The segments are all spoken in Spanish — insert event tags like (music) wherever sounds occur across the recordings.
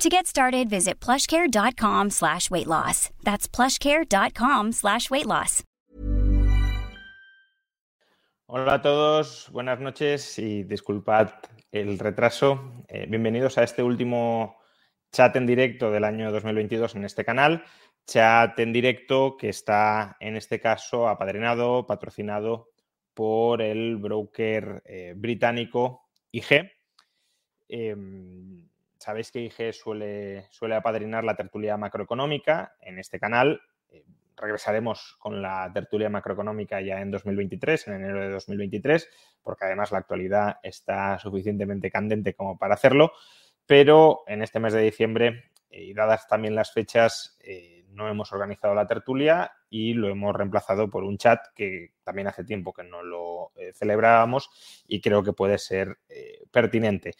To get started, visit plushcare.com weight loss. That's plushcare.com weight loss. Hola a todos, buenas noches y disculpad el retraso. Eh, bienvenidos a este último chat en directo del año 2022 en este canal. Chat en directo que está en este caso apadrinado, patrocinado por el broker eh, británico IG. Em, sabéis que IG suele, suele apadrinar la tertulia macroeconómica en este canal. Eh, regresaremos con la tertulia macroeconómica ya en 2023, en enero de 2023, porque además la actualidad está suficientemente candente como para hacerlo. Pero en este mes de diciembre, eh, y dadas también las fechas, eh, no hemos organizado la tertulia y lo hemos reemplazado por un chat que también hace tiempo que no lo celebrábamos y creo que puede ser pertinente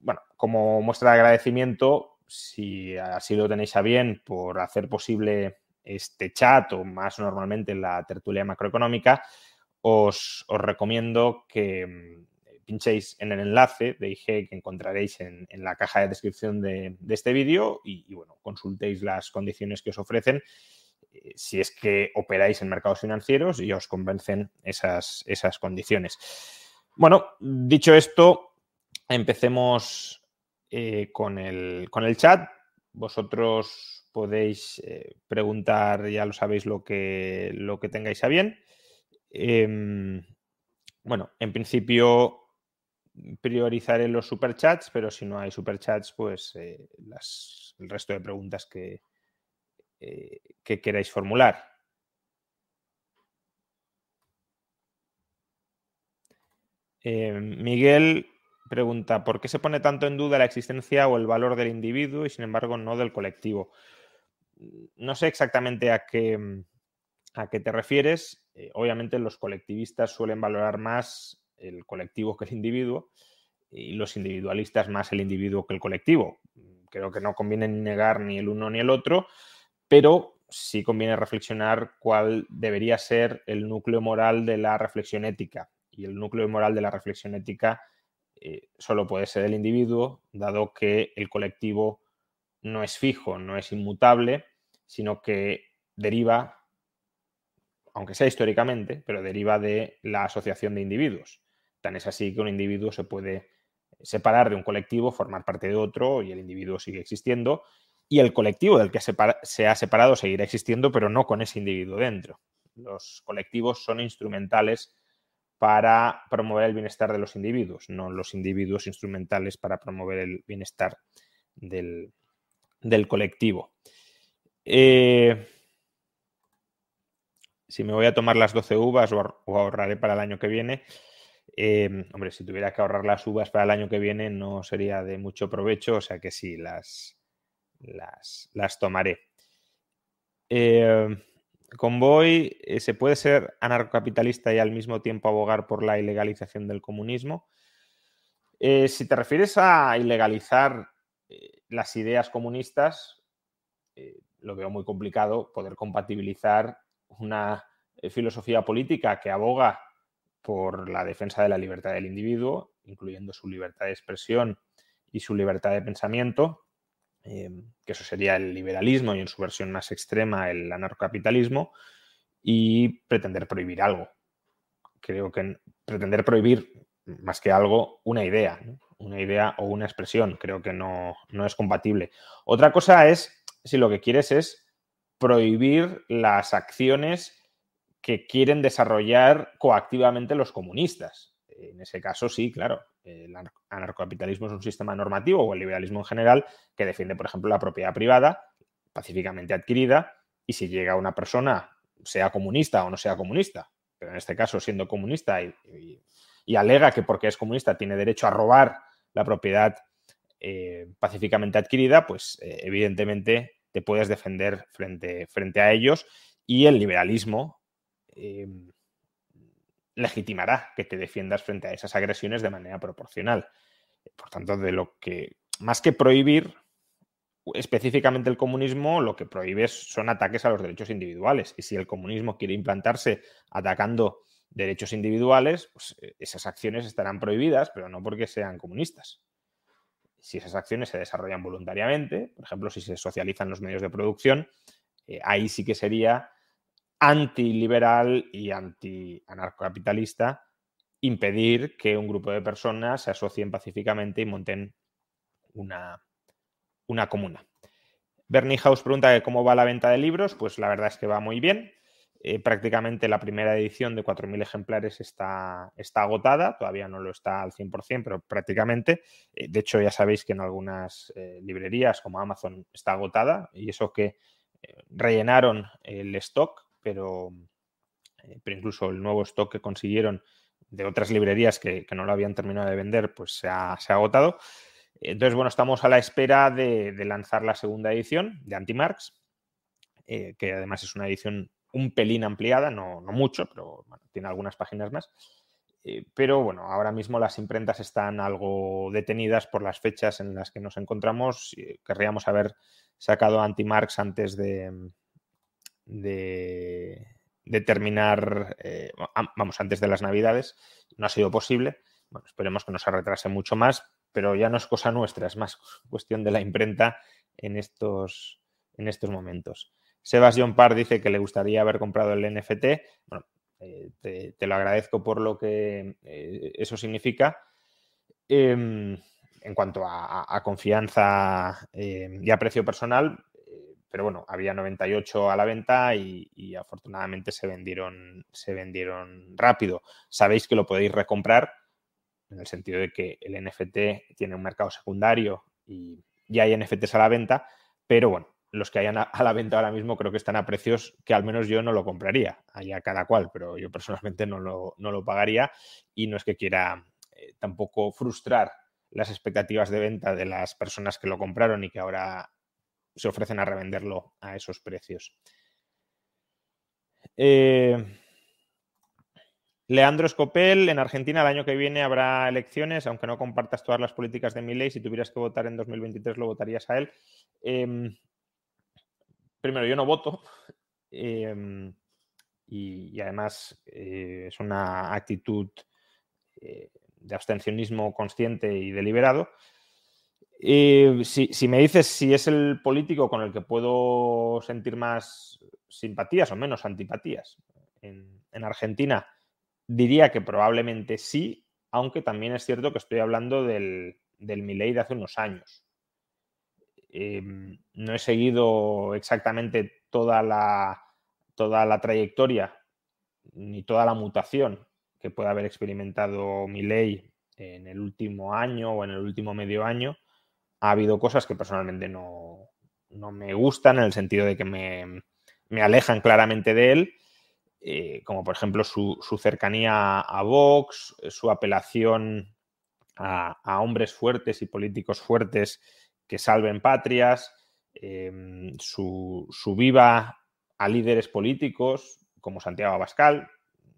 bueno, como muestra de agradecimiento, si así lo tenéis a bien por hacer posible este chat o más normalmente la tertulia macroeconómica, os, recomiendo que mm, pinchéis en el enlace de IG que encontraréis en, la caja de descripción de, este vídeo y, bueno, consultéis las condiciones que os ofrecen eh, si es que operáis en mercados financieros y os convencen esas, esas condiciones. Bueno, dicho esto, empecemos eh, con, el, chat. Vosotros podéis eh, preguntar, ya lo sabéis, lo que, lo que tengáis a bien. Em, bueno, en principio priorizaré los superchats, pero si no hay superchats, pues eh, el resto de preguntas que, que queráis formular. Em, Miguel pregunta, ¿por qué se pone tanto en duda la existencia o el valor del individuo y sin embargo no del colectivo? No sé exactamente a qué, a qué te refieres. Eh, obviamente los colectivistas suelen valorar más el colectivo que el individuo y los individualistas más el individuo que el colectivo. Creo que no conviene negar ni el uno ni el otro, pero sí conviene reflexionar cuál debería ser el núcleo moral de la reflexión ética. Y el núcleo moral de la reflexión ética eh, solo puede ser el individuo, dado que el colectivo no es fijo, no es inmutable, sino que deriva, aunque sea históricamente, pero deriva de la asociación de individuos. Tan es así que un individuo se puede separar de un colectivo, formar parte de otro y el individuo sigue existiendo y el colectivo del que se ha separado seguirá existiendo, pero no con ese individuo dentro. Los colectivos son instrumentales para promover el bienestar de los individuos, no los individuos instrumentales para promover el bienestar del, colectivo. Eh, si me voy a tomar las 12 uvas o, ahorraré para el año que viene, eh, hombre, si tuviera que ahorrar las uvas para el año que viene no sería de mucho provecho, o sea que sí, las, las, las tomaré. Eh, Convoy, eh, ¿se puede ser anarcocapitalista y al mismo tiempo abogar por la ilegalización del comunismo? Eh, si te refieres a ilegalizar eh, las ideas comunistas, lo veo muy complicado poder compatibilizar una filosofía política que aboga por la defensa de la libertad del individuo, incluyendo su libertad de expresión y su libertad de pensamiento, Em, que eso sería el liberalismo y en su versión más extrema el anarcocapitalismo, y pretender prohibir algo. Creo que pretender prohibir más que algo una idea, una idea o una expresión, creo que no, no es compatible. Otra cosa es si lo que quieres es prohibir las acciones que quieren desarrollar coactivamente los comunistas. En ese caso, sí, claro, el anarcocapitalismo es un sistema normativo o el liberalismo en general que defiende, por ejemplo, la propiedad privada pacíficamente adquirida y si llega una persona, sea comunista o no sea comunista, pero en este caso siendo comunista y, alega que porque es comunista tiene derecho a robar la propiedad eh, pacíficamente adquirida, pues eh, evidentemente te puedes defender frente, frente a ellos y el liberalismo em, legitimará que te defiendas frente a esas agresiones de manera proporcional. Por tanto, de lo que, más que prohibir específicamente el comunismo, lo que prohíbe son ataques a los derechos individuales. Y si el comunismo quiere implantarse atacando derechos individuales, pues eh, esas acciones estarán prohibidas, pero no porque sean comunistas. Si esas acciones se desarrollan voluntariamente, por ejemplo, si se socializan los medios de producción, eh, ahí sí que sería antiliberal y anti-anarcocapitalista impedir que un grupo de personas se asocien pacíficamente y monten una, una comuna. Bernie House pregunta cómo va la venta de libros. Pues la verdad es que va muy bien. Eh, prácticamente la primera edición de 4.000 ejemplares está, está, agotada, todavía no lo está al 100%, pero prácticamente. Eh, de hecho, ya sabéis que en algunas eh, librerías como Amazon está agotada y eso que rellenaron el stock, pero, pero incluso el nuevo stock que consiguieron de otras librerías que, no lo habían terminado de vender, pues se ha, agotado. Entonces, bueno, estamos a la espera de, lanzar la segunda edición de Antimarx, que además es una edición un pelín ampliada, no, mucho, pero tiene algunas páginas más. Eh, pero bueno, ahora mismo las imprentas están algo detenidas por las fechas en las que nos encontramos. Querríamos haber sacado Antimarx antes de, de, terminar, eh, vamos, antes de las Navidades. No ha sido posible. Bueno, esperemos que no se retrase mucho más, pero ya no es cosa nuestra, es más (laughs) cuestión de la imprenta en estos, en estos momentos. Sebastián Par dice que le gustaría haber comprado el NFT. Bueno, eh, te, lo agradezco por lo que eh, eso significa. Em, en cuanto a, confianza em, y a precio personal, pero bueno, había 98 a la venta y, afortunadamente se vendieron, se vendieron rápido. Sabéis que lo podéis recomprar en el sentido de que el NFT tiene un mercado secundario y ya hay NFTs a la venta, pero bueno, los que hayan a, la venta ahora mismo creo que están a precios que al menos yo no lo compraría, allá cada cual, pero yo personalmente no lo, pagaría y no es que quiera eh, tampoco frustrar las expectativas de venta de las personas que lo compraron y que ahora se ofrecen a revenderlo a esos precios. Eh, Leandro Escopel, en Argentina el año que viene habrá elecciones, aunque no compartas todas las políticas de mi ley, si tuvieras que votar en 2023 lo votarías a él. Em, primero, yo no voto. Em, y, además eh, es una actitud eh, de abstencionismo consciente y deliberado. Si, me dices si es el político con el que puedo sentir más simpatías o menos antipatías en, Argentina, diría que probablemente sí, aunque también es cierto que estoy hablando del, del Milei de hace unos años. Em, no he seguido exactamente toda la, toda la trayectoria ni toda la mutación que pueda haber experimentado mi ley en el último año o en el último medio año. Ha habido cosas que personalmente no, me gustan en el sentido de que me, alejan claramente de él, eh, como por ejemplo su, cercanía a Vox, su apelación a, hombres fuertes y políticos fuertes que salven patrias, em, su, viva a líderes políticos como Santiago Abascal,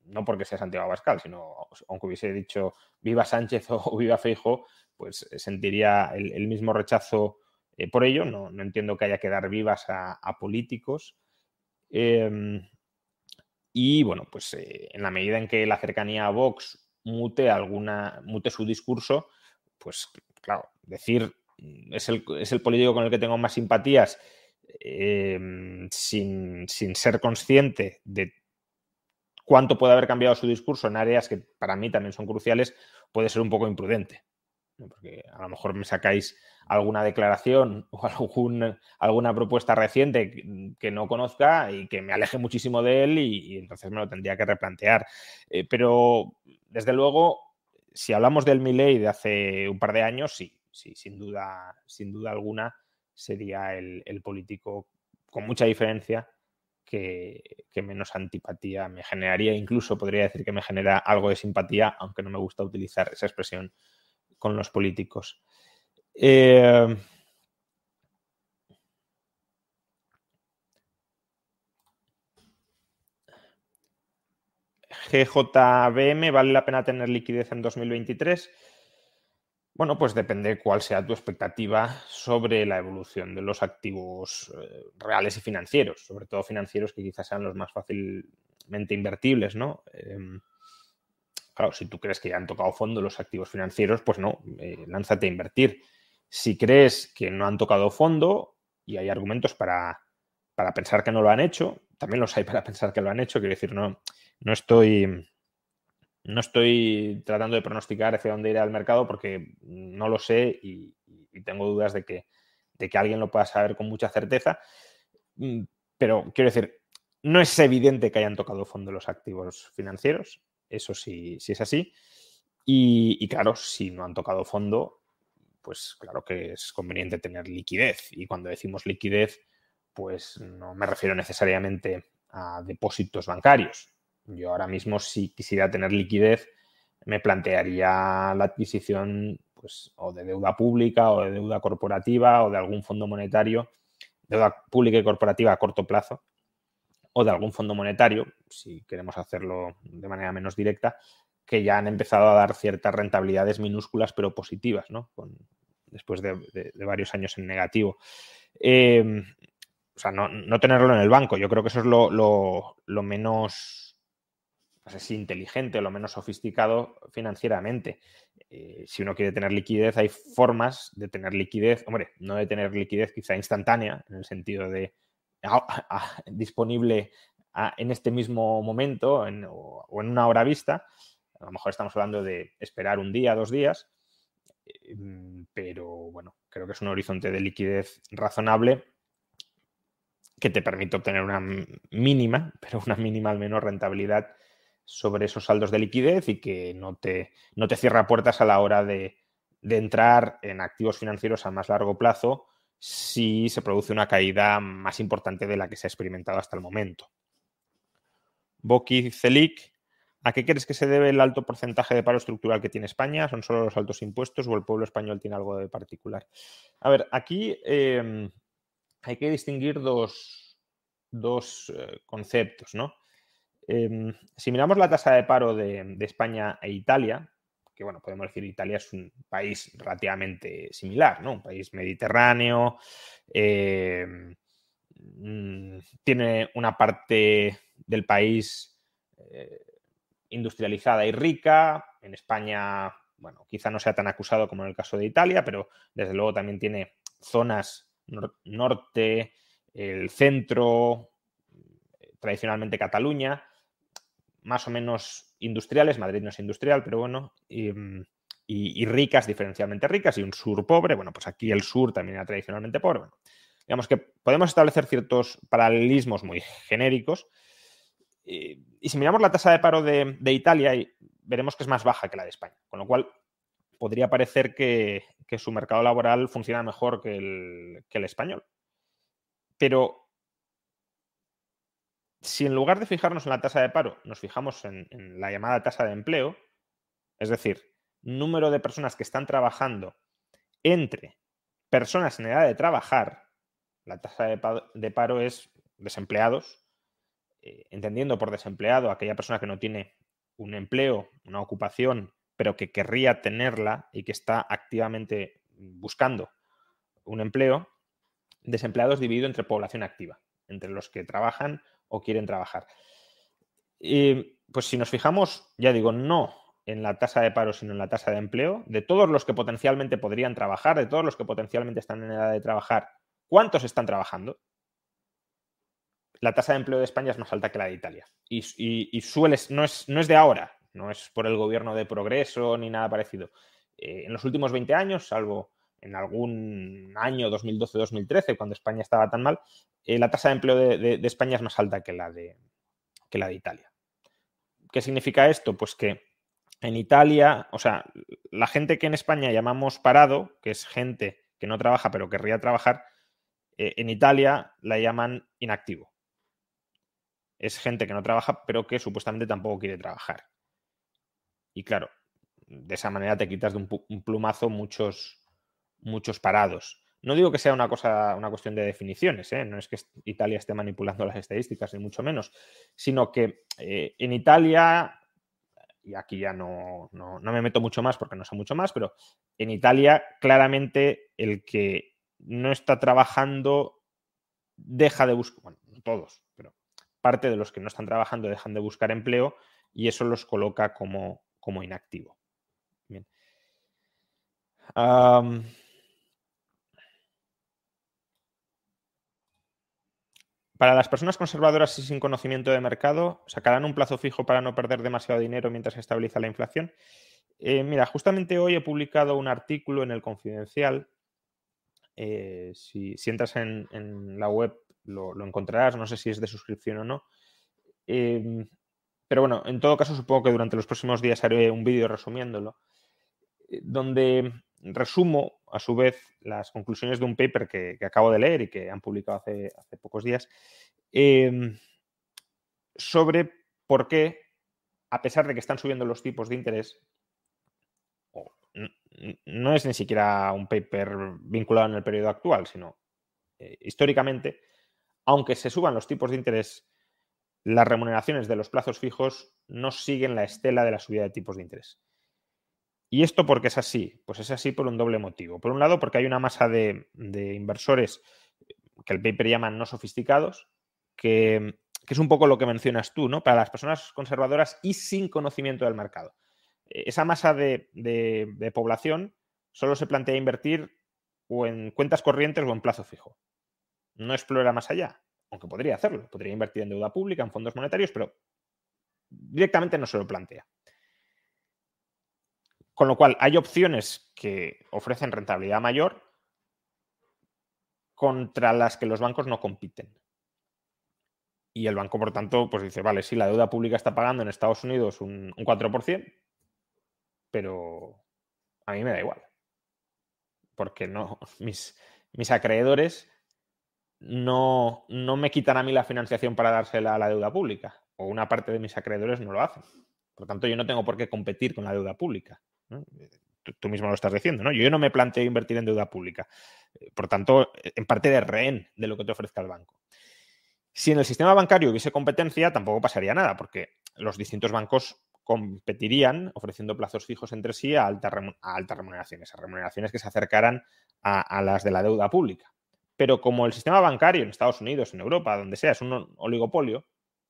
no porque sea Santiago Abascal, sino aunque hubiese dicho viva Sánchez (laughs) o viva Feijo, pues sentiría el, mismo rechazo eh, por ello. No, entiendo que haya que dar vivas a, políticos. Em, y bueno, pues eh, en la medida en que la cercanía a Vox mute alguna, mute su discurso, pues claro, decir es el, político con el que tengo más simpatías em, sin, ser consciente de cuánto puede haber cambiado su discurso en áreas que para mí también son cruciales, puede ser un poco imprudente. Porque a lo mejor me sacáis alguna declaración (laughs) o alguna propuesta reciente que, no conozca y que me aleje muchísimo de él y, entonces me lo tendría que replantear. Eh, pero, desde luego, si hablamos del Milley de hace un par de años, sí, sí, sin duda, sin duda alguna, sería el, político con mucha diferencia que, menos antipatía me generaría. Incluso podría decir que me genera algo de simpatía, aunque no me gusta utilizar esa expresión con los políticos. Eh, GJBM, ¿vale la pena tener liquidez en 2023? Bueno, pues depende cuál sea tu expectativa sobre la evolución de los activos eh, reales y financieros, sobre todo financieros que quizás sean los más fácilmente invertibles, ¿no? Em, claro, si tú crees que ya han tocado fondo los activos financieros, pues no, eh, lánzate a invertir. Si crees que no han tocado fondo y hay argumentos para, para pensar que no lo han hecho, también los hay (laughs) para pensar que lo han hecho, quiero decir, no, no estoy no estoy tratando de pronosticar hacia dónde irá el mercado porque no lo sé y, tengo dudas de que, de que, alguien lo pueda saber con mucha certeza. Mm, pero quiero decir, no es evidente que hayan tocado fondo los activos financieros, eso sí, sí es así. Y, claro, si no han tocado fondo, pues claro que es conveniente tener liquidez. Y cuando decimos liquidez, pues no me refiero necesariamente a depósitos bancarios. Yo ahora mismo, si quisiera tener liquidez, me plantearía la adquisición pues, o de deuda pública o de deuda corporativa o de algún fondo monetario, deuda pública y corporativa a corto plazo, de algún fondo monetario, si queremos hacerlo de manera menos directa, que ya han empezado a dar ciertas rentabilidades minúsculas pero positivas, ¿no? después de, varios años en negativo. Em, o sea, no, tenerlo en el banco, yo creo que eso es lo menos no inteligente o lo menos sofisticado financieramente. Eh, si uno quiere tener liquidez, hay formas de tener liquidez, hombre, no de tener liquidez quizá instantánea, en el sentido de disponible en este mismo momento o, en una hora vista. A lo mejor estamos hablando de esperar un día, dos días, em, pero bueno, creo que es un horizonte de liquidez razonable que te permite obtener una mínima, pero una mínima al menos rentabilidad sobre esos saldos de liquidez y que no te, no te cierra puertas a la hora de, entrar en activos financieros a más largo plazo si se produce una caída más importante de la que se ha experimentado hasta el momento. Boki Celic, ¿a qué crees que se debe el alto porcentaje de paro estructural que tiene España? ¿Son solo los altos impuestos o el pueblo español tiene algo de particular? A ver, aquí em, hay que distinguir dos, eh, conceptos, ¿no? Em, si miramos la tasa de paro de, España e Italia, que bueno, podemos decir Italia es un país relativamente similar, ¿no? Un país mediterráneo, em, mm, tiene una parte del país eh, industrializada y rica. En España, bueno, quizá no sea tan acusado como en el caso de Italia, pero desde luego también tiene zonas norte, el centro, tradicionalmente Cataluña, más o menos industriales, Madrid no es industrial, pero bueno, mm, y, ricas, diferencialmente ricas, y un sur pobre, bueno, pues aquí el sur también era tradicionalmente pobre. Digamos que podemos establecer ciertos paralelismos muy genéricos. Y, si miramos la tasa de paro de, Italia, veremos que es más baja que la de España, con lo cual podría parecer que, su mercado laboral funciona mejor que el español. Pero si en lugar de fijarnos en la tasa de paro, nos fijamos en, la llamada tasa de empleo, es decir, número de personas que están trabajando entre personas en edad de trabajar, la tasa de paro, es desempleados, eh, entendiendo por desempleado aquella persona que no tiene un empleo, una ocupación, pero que querría tenerla y que está activamente buscando un empleo, desempleados dividido entre población activa, entre los que trabajan o quieren trabajar. Y pues si nos fijamos, ya digo, no en la tasa de paro, sino en la tasa de empleo, de todos los que potencialmente podrían trabajar, de todos los que potencialmente están en edad de trabajar, ¿cuántos están trabajando? La tasa de empleo de España es más alta que la de Italia. Y, suele, no es, no es de ahora, no es por el gobierno de progreso ni nada parecido. Eh, en los últimos 20 años, salvo en algún año, 2012-2013, cuando España estaba tan mal, eh, la tasa de empleo de, España es más alta que la de, Italia. ¿Qué significa esto? Pues que en Italia, o sea, la gente que en España llamamos parado, que es gente que no trabaja pero querría trabajar, eh, en Italia la llaman inactivo. Es gente que no trabaja pero que supuestamente tampoco quiere trabajar. Y claro, de esa manera te quitas de un plumazo muchos, muchos parados. No digo que sea una cosa, una cuestión de definiciones, ¿eh? no es que Italia esté manipulando las estadísticas, ni mucho menos, sino que eh, en Italia y aquí ya no, no, me meto mucho más porque no sé mucho más, pero en Italia claramente el que no está trabajando deja de buscar, bueno, no todos, pero parte de los que no están trabajando dejan de buscar empleo y eso los coloca como, como inactivo. Bien. Para las personas conservadoras y sin conocimiento de mercado, ¿sacarán un plazo fijo para no perder demasiado dinero mientras se estabiliza la inflación? Eh, mira, justamente hoy he publicado un artículo en el Confidencial. Eh, si, entras en, la web lo, encontrarás, no sé si es de suscripción o no. Em, pero bueno, en todo caso supongo que durante los próximos días haré un vídeo resumiéndolo, eh, donde resumo a su vez las conclusiones de un paper que, acabo de leer y que han publicado hace, pocos días em, sobre por qué, a pesar de que están subiendo los tipos de interés, no es ni siquiera un paper vinculado en el periodo actual, sino eh, históricamente, aunque se suban los tipos de interés, las remuneraciones de los plazos fijos no siguen la estela de la subida de tipos de interés. ¿Y esto por qué es así? Pues es así por un doble motivo. Por un lado, porque hay una masa de, inversores que el paper llaman no sofisticados, que, es un poco lo que mencionas tú, ¿no? Para las personas conservadoras y sin conocimiento del mercado. E, esa masa de, de población solo se plantea invertir o en cuentas corrientes o en plazo fijo. No explora más allá, aunque podría hacerlo. Podría invertir en deuda pública, en fondos monetarios, pero directamente no se lo plantea. Con lo cual, hay opciones que ofrecen rentabilidad mayor contra las que los bancos no compiten. Y el banco, por tanto, pues dice, vale, sí, la deuda pública está pagando en Estados Unidos un, 4%, pero a mí me da igual. Porque no, (laughs) mis, mis acreedores no, no, me quitan a mí la financiación para dársela a la deuda pública. O una parte de mis acreedores no lo hacen. Por tanto, yo no tengo por qué competir con la deuda pública. Tú, mismo lo estás diciendo, ¿no? Yo no me planteo invertir en deuda pública. Eh, por tanto, en parte de rehén de lo que te ofrezca el banco. Si en el sistema bancario hubiese competencia, tampoco pasaría nada, porque los distintos bancos competirían ofreciendo plazos fijos entre sí a, altas remuneraciones, a remuneraciones que se acercaran a, las de la deuda pública. Pero como el sistema bancario en Estados Unidos, en Europa, donde sea, es un oligopolio,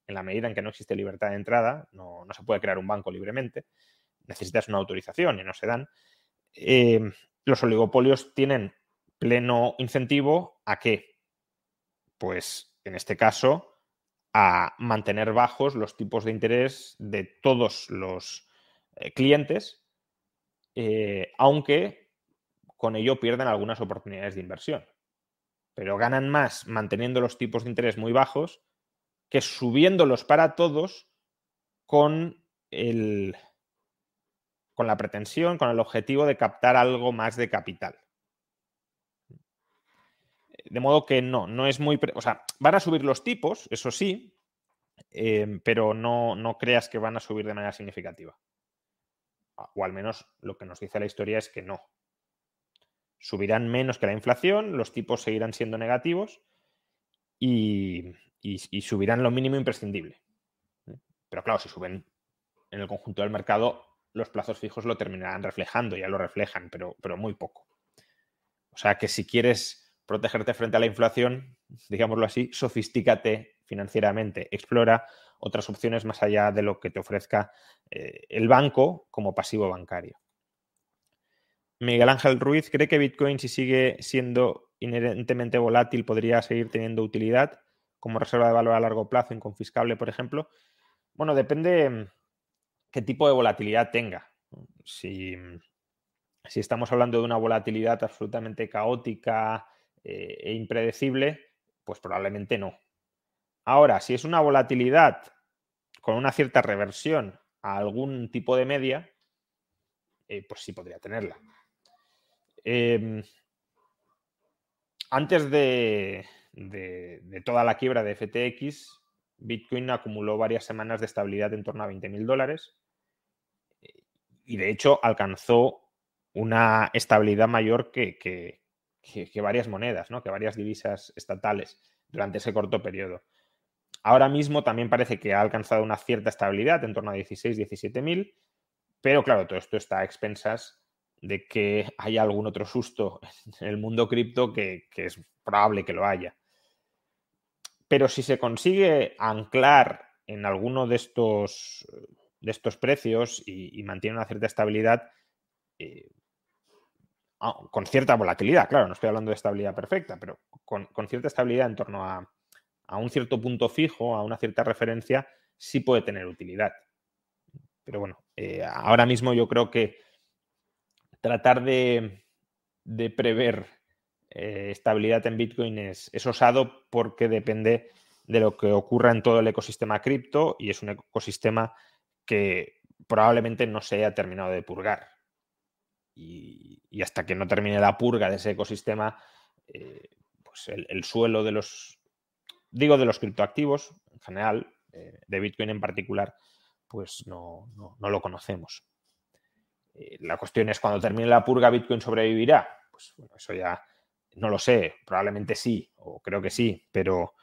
en la medida en que no existe libertad de entrada, no se puede crear un banco libremente, necesitas una autorización y no se dan, eh, los oligopolios tienen pleno incentivo a qué? Pues en este caso, a mantener bajos los tipos de interés de todos los eh, clientes, eh, aunque con ello pierden algunas oportunidades de inversión. Pero ganan más manteniendo los tipos de interés muy bajos que subiéndolos para todos con el, con la pretensión, con el objetivo de captar algo más de capital. De modo que no, no es muy... O sea, van a subir los tipos, eso sí, eh, pero no, no creas que van a subir de manera significativa. O al menos lo que nos dice la historia es que no. Subirán menos que la inflación, los tipos seguirán siendo negativos y, y subirán lo mínimo imprescindible. Pero claro, si suben en el conjunto del mercado, los plazos fijos lo terminarán reflejando, ya lo reflejan, pero, pero muy poco. O sea que si quieres protegerte frente a la inflación, digámoslo así, sofistícate financieramente, explora otras opciones más allá de lo que te ofrezca eh, el banco como pasivo bancario. Miguel Ángel Ruiz cree que Bitcoin, si sigue siendo inherentemente volátil, podría seguir teniendo utilidad como reserva de valor a largo plazo, inconfiscable, por ejemplo. Bueno, depende qué tipo de volatilidad tenga. Si, estamos hablando de una volatilidad absolutamente caótica eh, e impredecible, pues probablemente no. Ahora, si es una volatilidad con una cierta reversión a algún tipo de media, eh, pues sí podría tenerla. Em, antes de, de, toda la quiebra de FTX, Bitcoin acumuló varias semanas de estabilidad en torno a 20.000 dólares y de hecho alcanzó una estabilidad mayor que, varias monedas, ¿no? que varias divisas estatales durante ese corto periodo. Ahora mismo también parece que ha alcanzado una cierta estabilidad en torno a 16, 17 mil, pero claro, todo esto está a expensas de que haya algún otro susto (laughs) en el mundo cripto que, es probable que lo haya. Pero si se consigue anclar en alguno de estos, de estos precios y, mantiene una cierta estabilidad, eh, con cierta volatilidad, claro, no estoy hablando de estabilidad perfecta, pero con, cierta estabilidad en torno a, a, un cierto punto fijo, a una cierta referencia, sí puede tener utilidad. Pero bueno, eh, ahora mismo yo creo que tratar de, prever eh, estabilidad en Bitcoin es, osado porque depende de lo que ocurra en todo el ecosistema cripto y es un ecosistema que probablemente no se haya terminado de purgar. Y, hasta que no termine la purga de ese ecosistema, eh, pues el, suelo de los, digo de los criptoactivos en general, eh, de Bitcoin en particular, pues no lo conocemos. Eh, la cuestión es cuando termine la purga, Bitcoin sobrevivirá. Pues bueno, eso ya no lo sé, probablemente sí, o creo que sí, pero,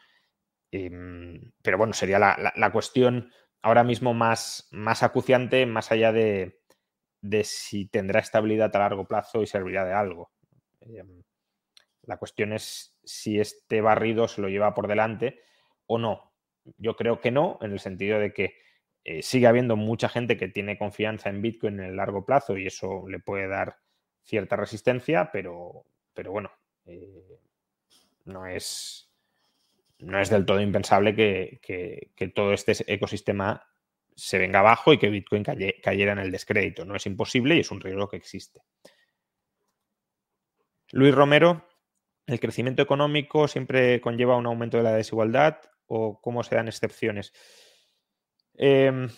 em, pero bueno, sería la, cuestión ahora mismo más, más acuciante, más allá de, si tendrá estabilidad a largo plazo y servirá de algo. Em, la cuestión es si este barrido se lo lleva por delante o no. Yo creo que no, en el sentido de que eh, sigue habiendo mucha gente que tiene confianza en Bitcoin en el largo plazo y eso le puede dar cierta resistencia, pero, pero bueno, eh, no, es, no es del todo impensable que, todo este ecosistema se venga abajo y que Bitcoin cayera en el descrédito. No es imposible y es un riesgo que existe. Luis Romero, ¿el crecimiento económico siempre conlleva un aumento de la desigualdad o cómo se dan excepciones? Em,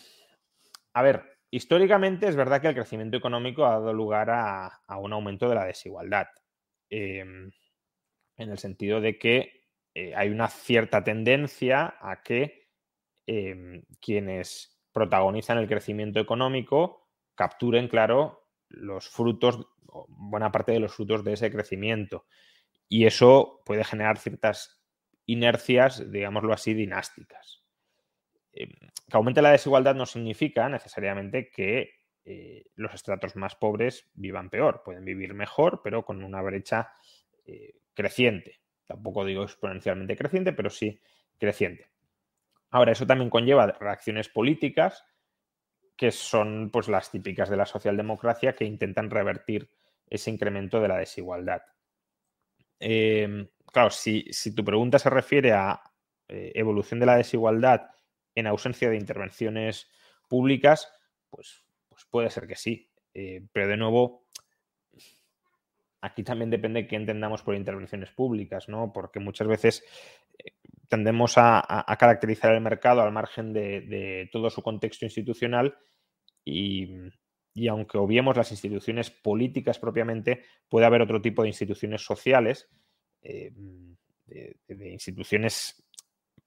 a ver, históricamente es verdad que el crecimiento económico ha dado lugar a, un aumento de la desigualdad, em, en el sentido de que eh, hay una cierta tendencia a que em, quienes protagonizan el crecimiento económico capturen, claro, los frutos, buena parte de los frutos de ese crecimiento. Y eso puede generar ciertas inercias, digámoslo así, dinásticas. Em, que aumente la desigualdad no significa necesariamente que eh, los estratos más pobres vivan peor. Pueden vivir mejor, pero con una brecha eh, creciente. Tampoco digo exponencialmente creciente, pero sí creciente. Ahora, eso también conlleva reacciones políticas que son pues, las típicas de la socialdemocracia que intentan revertir ese incremento de la desigualdad. Em, claro, si, si, tu pregunta se refiere a eh, evolución de la desigualdad en ausencia de intervenciones públicas, pues, pues puede ser que sí. Eh, pero de nuevo, aquí también depende qué entendamos por intervenciones públicas, ¿no? Porque muchas veces eh, tendemos a, caracterizar el mercado al margen de, todo su contexto institucional y, aunque obviemos las instituciones políticas propiamente, puede haber otro tipo de instituciones sociales, eh, de, instituciones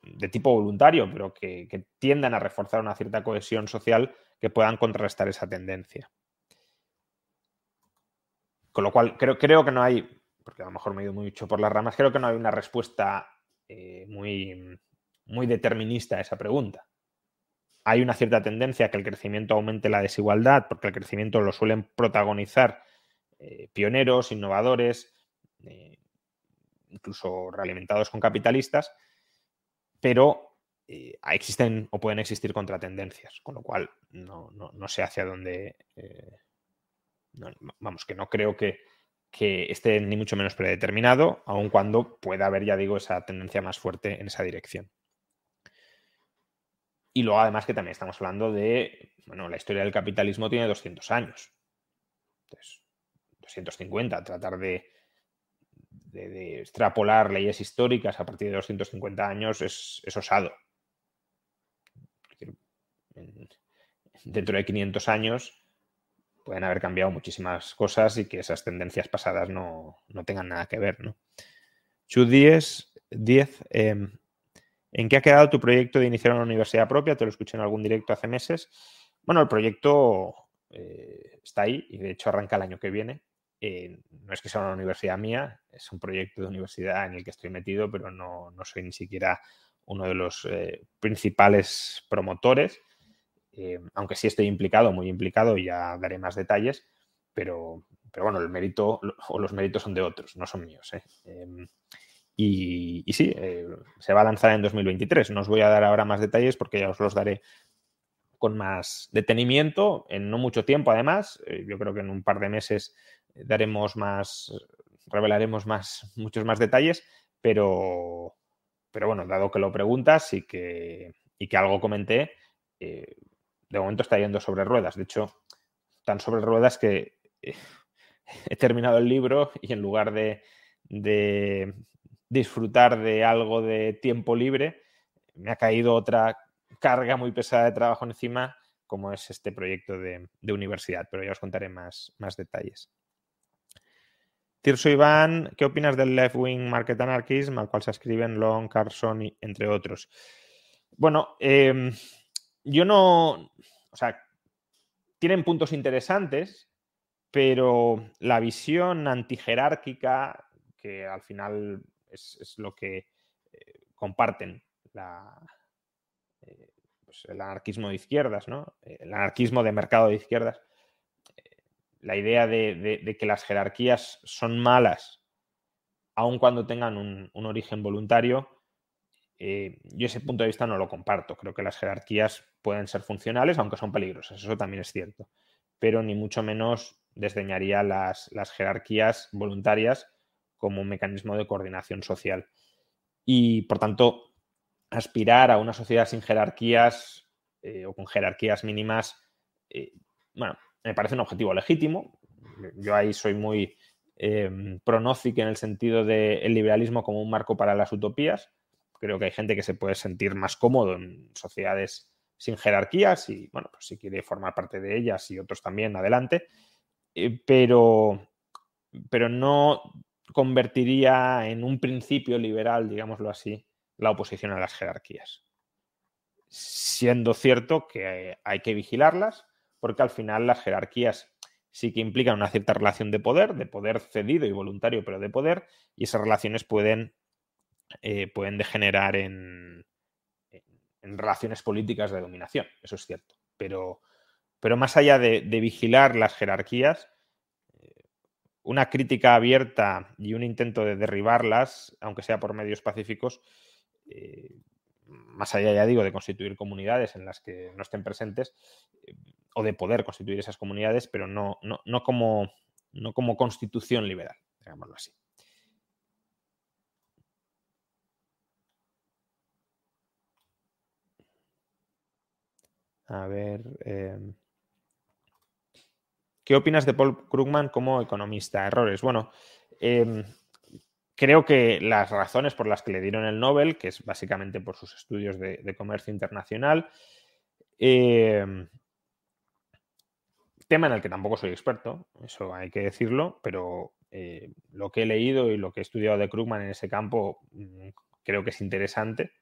de tipo voluntario, pero que, tiendan a reforzar una cierta cohesión social que puedan contrarrestar esa tendencia. Con lo cual, creo, creo que no hay, porque a lo mejor me he ido mucho por las ramas, creo que no hay una respuesta eh, muy, muy determinista a esa pregunta. Hay una cierta tendencia a que el crecimiento aumente la desigualdad, porque el crecimiento lo suelen protagonizar eh, pioneros, innovadores, eh, incluso realimentados con capitalistas, pero existen o pueden existir contratendencias, con lo cual no, sé hacia dónde... Vamos, que no creo que, esté ni mucho menos predeterminado, aun cuando pueda haber, ya digo, esa tendencia más fuerte en esa dirección. Y luego, además, que también estamos hablando de, bueno, la historia del capitalismo tiene 200 años. Entonces, 250, tratar de, extrapolar leyes históricas a partir de 250 años es, osado. dentro de 500 años pueden haber cambiado muchísimas cosas y que esas tendencias pasadas no, tengan nada que ver. ¿no? Chu 10, em, ¿en qué ha quedado tu proyecto de iniciar una universidad propia? Te lo escuché en algún directo hace meses. Bueno, el proyecto eh, está ahí y de hecho arranca el año que viene. Eh, no es que sea una universidad mía, es un proyecto de universidad en el que estoy metido, pero no, soy ni siquiera uno de los eh, principales promotores. Eh, aunque sí estoy implicado, muy implicado, ya daré más detalles, pero, pero bueno, el mérito o los méritos son de otros, no son míos. ¿eh? Em, y, sí, se va a lanzar en 2023. No os voy a dar ahora más detalles porque ya os los daré con más detenimiento, en no mucho tiempo además. yo creo que en un par de meses daremos más, revelaremos más, (laughs) muchos más detalles, pero, pero bueno, dado que lo preguntas y que, y que algo comenté, eh, de momento está yendo sobre ruedas. De hecho, tan sobre ruedas que eh, (laughs) he terminado el libro y en lugar de, disfrutar de algo de tiempo libre, me ha caído otra carga muy pesada de trabajo encima, como es este proyecto de, universidad, pero ya os contaré más, detalles. Tirso Iván, ¿qué opinas del left wing market anarchism al cual se escriben Long, Carson y entre otros? Bueno, em, yo no. O sea, tienen puntos interesantes, pero la visión antijerárquica, que al final es, lo que eh, comparten eh, pues el anarquismo de izquierdas, ¿no? El anarquismo de mercado de izquierdas la idea de, que las jerarquías son malas, aun cuando tengan un, origen voluntario, eh, yo ese punto de vista no lo comparto. Creo que las jerarquías pueden ser funcionales, aunque son peligrosas, eso también es cierto. Pero ni mucho menos desdeñaría las, jerarquías voluntarias como un mecanismo de coordinación social. Y por tanto, aspirar a una sociedad sin jerarquías eh, o con jerarquías mínimas, eh, bueno, me parece un objetivo legítimo. Yo ahí soy muy eh, en el sentido del liberalismo como un marco para las utopías. Creo que hay gente que se puede sentir más cómodo en sociedades sin jerarquías y, bueno, pues si quiere formar parte de ellas y otros también, adelante. Eh, pero, pero no convertiría en un principio liberal, digámoslo así, la oposición a las jerarquías. Siendo cierto que hay que vigilarlas, porque al final las jerarquías sí que implican una cierta relación de poder, de poder cedido y voluntario, pero de poder, y esas relaciones pueden, eh, pueden degenerar en, relaciones políticas de dominación, eso es cierto. Pero, pero más allá de, vigilar las jerarquías, eh, una crítica abierta y un intento de derribarlas, aunque sea por medios pacíficos, eh, más allá, ya digo, de constituir comunidades en las que no estén presentes, o de poder constituir esas comunidades, pero no, no, como, no como constitución liberal, digámoslo así. A ver. Em, ¿Qué opinas de Paul Krugman como economista? Errores. Bueno, em, creo que las razones por las que le dieron el Nobel, que es básicamente por sus estudios de, comercio internacional, em, tema en el que tampoco soy experto, eso hay que decirlo, pero eh, lo que he leído y lo que he estudiado de Krugman en ese campo mm, creo que es interesante.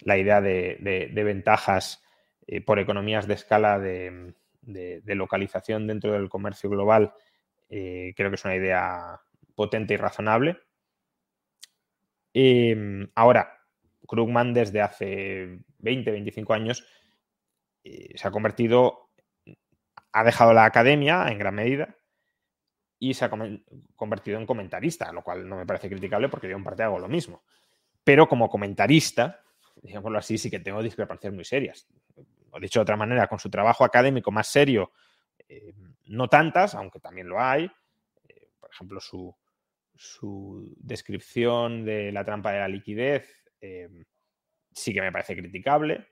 La idea de, ventajas eh, por economías de escala de, localización dentro del comercio global eh, creo que es una idea potente y razonable. Em, ahora, Krugman desde hace 20, 25 años se ha convertido, ha dejado la academia en gran medida y se ha convertido en comentarista, lo cual no me parece criticable porque yo en parte hago lo mismo. Pero como comentarista, digámoslo así, sí que tengo discrepancias muy serias. O dicho de otra manera, con su trabajo académico más serio, eh, no tantas, aunque también lo hay. Eh, por ejemplo, su, descripción de la trampa de la liquidez eh, sí que me parece criticable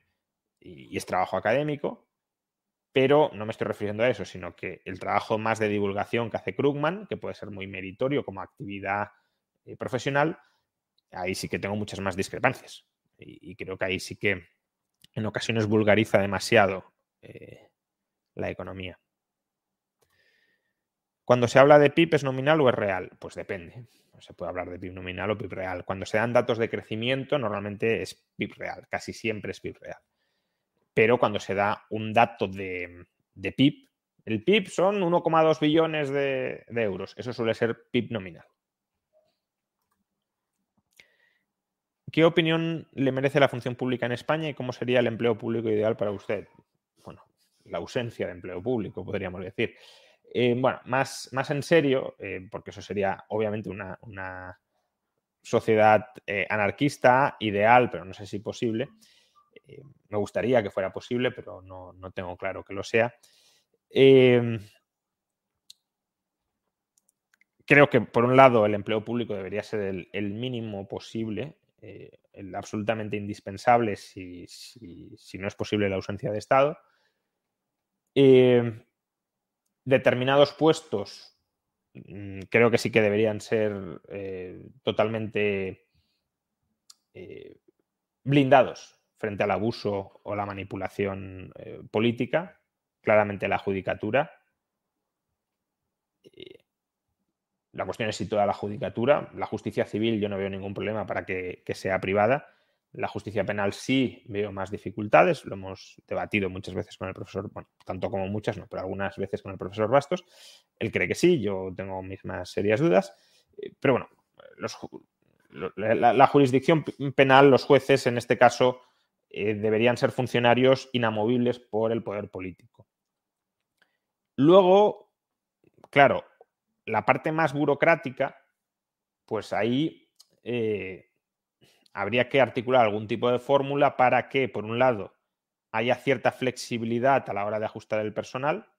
y, es trabajo académico, pero no me estoy refiriendo a eso, sino que el trabajo más de divulgación que hace Krugman, que puede ser muy meritorio como actividad profesional, ahí sí que tengo muchas más discrepancias. Y, creo que ahí sí que en ocasiones vulgariza demasiado eh, la economía. Cuando se habla de PIB, ¿es nominal o es real? Pues depende. Se puede hablar de PIB nominal o PIB real. Cuando se dan datos de crecimiento, normalmente es PIB real. Casi siempre es PIB real pero cuando se da un dato de, PIB, el PIB son 1,2 billones de, euros. Eso suele ser PIB nominal. ¿Qué opinión le merece la función pública en España y cómo sería el empleo público ideal para usted? Bueno, la ausencia de empleo público, podríamos decir. Eh, bueno, más, más, en serio, eh, porque eso sería obviamente una, sociedad eh, anarquista ideal, pero no sé si posible. me gustaría que fuera posible, pero no, no tengo claro que lo sea. creo que, por un lado, el empleo público debería ser el, mínimo posible, el absolutamente indispensable si, no es posible la ausencia de Estado determinados puestos mm, creo que sí que deberían ser eh, totalmente eh, blindados frente al abuso o la manipulación eh, política, claramente la judicatura. La cuestión es si toda la judicatura, la justicia civil, yo no veo ningún problema para que sea privada, la justicia penal sí veo más dificultades, lo hemos debatido muchas veces con el profesor, bueno, tanto como muchas, no, pero algunas veces con el profesor Bastos. Él cree que sí, yo tengo mis más serias dudas. Eh, pero bueno, la, jurisdicción penal, los jueces en este caso, eh, deberían ser funcionarios inamovibles por el poder político. Luego, claro, la parte más burocrática, pues ahí eh, habría que articular algún tipo de fórmula para que, por un lado, haya cierta flexibilidad a la hora de ajustar el personal.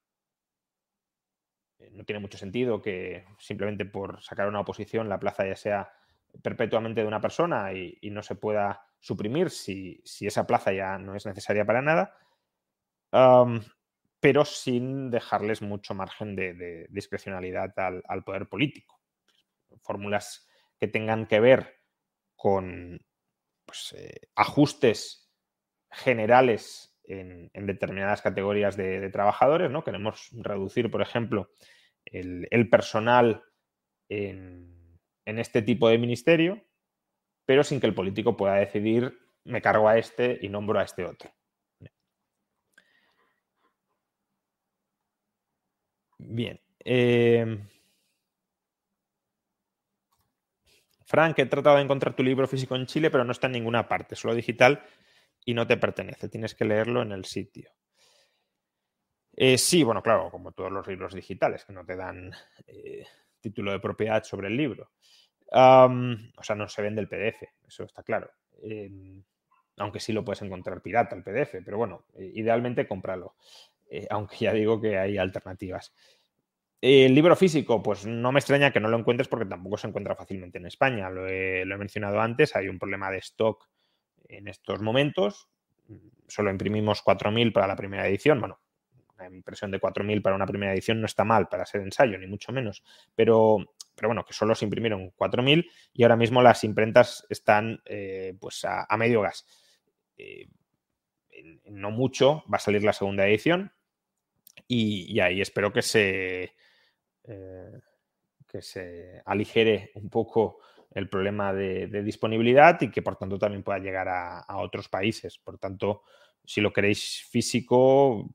Eh, no tiene mucho sentido que simplemente por sacar una oposición la plaza ya sea perpetuamente de una persona y, no se pueda suprimir si, esa plaza ya no es necesaria para nada, pero sin dejarles mucho margen de, discrecionalidad al, poder político. Fórmulas que tengan que ver con pues, eh, ajustes generales en, determinadas categorías de, trabajadores, ¿no? Queremos reducir, por ejemplo, el, personal en, este tipo de ministerio, pero sin que el político pueda decidir me cargo a este y nombro a este otro. Bien. Eh, Frank, he tratado de encontrar tu libro físico en Chile, pero no está en ninguna parte, solo digital y no te pertenece. Tienes que leerlo en el sitio. Eh, sí, bueno, claro, como todos los libros digitales, que no te dan eh, título de propiedad sobre el libro. o sea, no se vende el PDF, eso está claro. Em, aunque sí lo puedes encontrar pirata el PDF, pero bueno, eh, idealmente cómpralo. aunque ya digo que hay alternativas. El libro físico, pues no me extraña que no lo encuentres porque tampoco se encuentra fácilmente en España. Lo he, mencionado antes, hay un problema de stock en estos momentos. Solo imprimimos 4.000 para la primera edición. Bueno, una impresión de 4.000 para una primera edición no está mal para ser ensayo, ni mucho menos. Pero, pero bueno, que solo se imprimieron 4.000 y ahora mismo las imprentas están eh, pues a, medio gas. Eh, no mucho va a salir la segunda edición y ahí espero que se, eh, que se aligere un poco el problema de, disponibilidad y que por tanto también pueda llegar a, otros países. Por tanto, si lo queréis físico,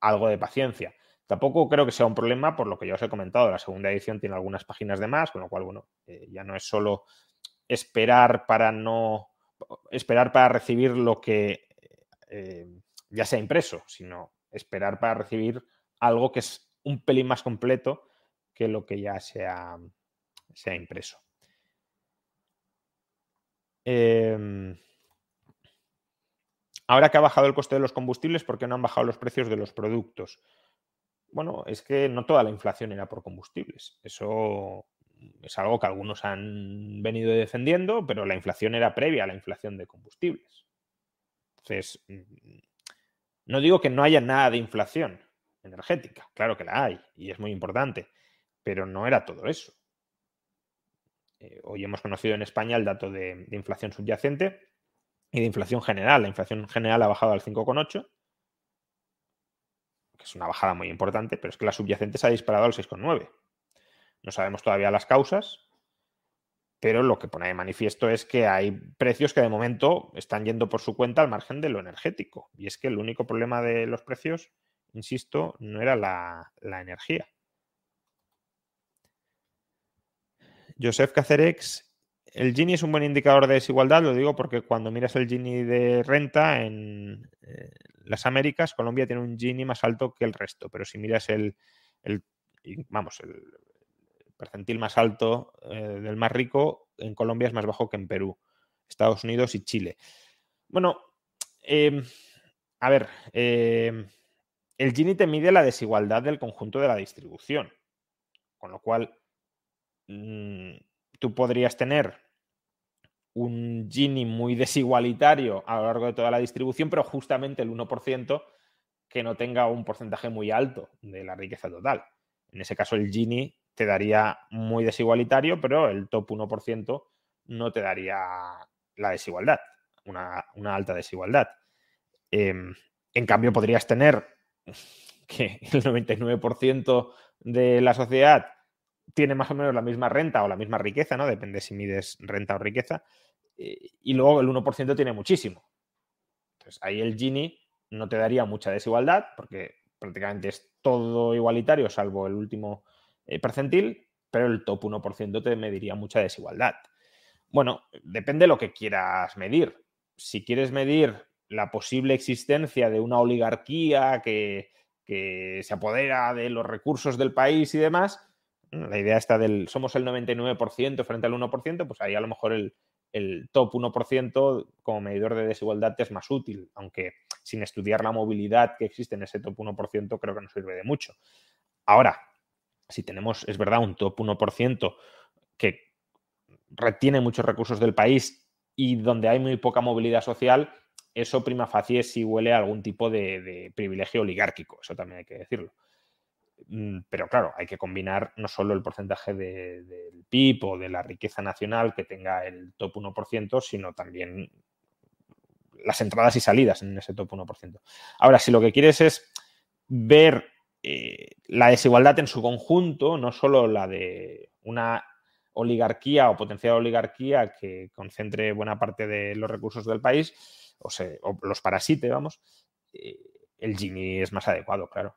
algo de paciencia. Tampoco creo que sea un problema por lo que ya os he comentado. La segunda edición tiene algunas páginas de más, con lo cual, bueno, eh, ya no es solo esperar para no esperar para recibir lo que eh, ya sea impreso, sino esperar para recibir algo que es un pelín más completo que lo que ya se ha, impreso. Em, ahora que ha bajado el coste de los combustibles, ¿por qué no han bajado los precios de los productos? Bueno, es que no toda la inflación era por combustibles. Eso es algo que algunos han venido defendiendo, pero la inflación era previa a la inflación de combustibles. Entonces, mm, no digo que no haya nada de inflación energética, claro que la hay y es muy importante, pero no era todo eso. Eh, hoy hemos conocido en España el dato de, inflación subyacente y de inflación general. La inflación general ha bajado al 5,8, que es una bajada muy importante, pero es que la subyacente se ha disparado al 6,9. No sabemos todavía las causas, pero lo que pone de manifiesto es que hay precios que de momento están yendo por su cuenta al margen de lo energético. Y es que el único problema de los precios, insisto, no era la energía. Joseph Cacerex, el Gini es un buen indicador de desigualdad, lo digo porque cuando miras el Gini de renta en eh, las Américas, Colombia tiene un Gini más alto que el resto, pero si miras el, vamos, el percentil más alto eh, del más rico, en Colombia es más bajo que en Perú, Estados Unidos y Chile. Bueno, em, a ver, em, el Gini te mide la desigualdad del conjunto de la distribución, con lo cual tú podrías tener un Gini muy desigualitario a lo largo de toda la distribución, pero justamente el 1% que no tenga un porcentaje muy alto de la riqueza total. En ese caso, el Gini te daría muy desigualitario, pero el top 1% no te daría la desigualdad, una, alta desigualdad. Em, en cambio, podrías tener (laughs) que el 99% de la sociedad tiene más o menos la misma renta o la misma riqueza, ¿no? Depende si mides renta o riqueza. Y luego el 1% tiene muchísimo. Entonces ahí el Gini no te daría mucha desigualdad porque prácticamente es todo igualitario salvo el último eh, percentil, pero el top 1% te mediría mucha desigualdad. Bueno, depende de lo que quieras medir. Si quieres medir la posible existencia de una oligarquía que, que se apodera de los recursos del país y demás, la idea está del somos el 99% frente al 1%, pues ahí a lo mejor el, top 1% como medidor de desigualdad es más útil, aunque sin estudiar la movilidad que existe en ese top 1% creo que no sirve de mucho. Ahora, si tenemos, es verdad, un top 1% que retiene muchos recursos del país y donde hay muy poca movilidad social, eso prima facie si huele a algún tipo de privilegio oligárquico, eso también hay que decirlo. Mm, pero claro, hay que combinar no solo el porcentaje del PIB o de la riqueza nacional que tenga el top 1%, sino también las entradas y salidas en ese top 1%. Ahora, si lo que quieres es ver eh, la desigualdad en su conjunto, no solo la de una oligarquía o potencial oligarquía que concentre buena parte de los recursos del país, o, los parasite, vamos, eh, el Gini es más adecuado, claro.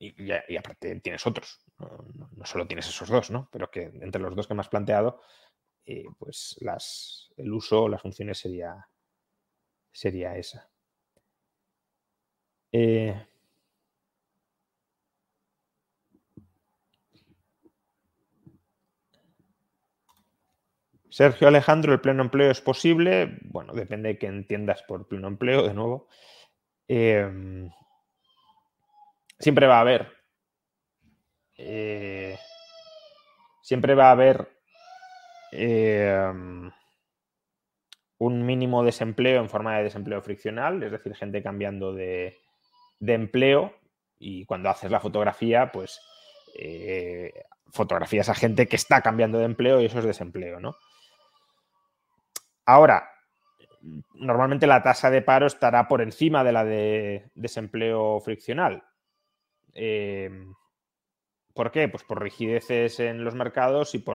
Y, aparte tienes otros, no, solo tienes esos dos, ¿no? Pero que entre los dos que me has planteado, eh, pues las, el uso, las funciones sería, sería esa. Eh, Sergio Alejandro, ¿el pleno empleo es posible? Bueno, depende de qué entiendas por pleno empleo, de nuevo. Eh, siempre va a haber. Eh, siempre va a haber eh, un mínimo desempleo en forma de desempleo friccional, es decir, gente cambiando de, empleo y cuando haces la fotografía, pues eh, fotografías a gente que está cambiando de empleo y eso es desempleo, ¿no? Ahora, normalmente la tasa de paro estará por encima de la de desempleo friccional. Eh, ¿Por qué? Pues por rigideces en los mercados y por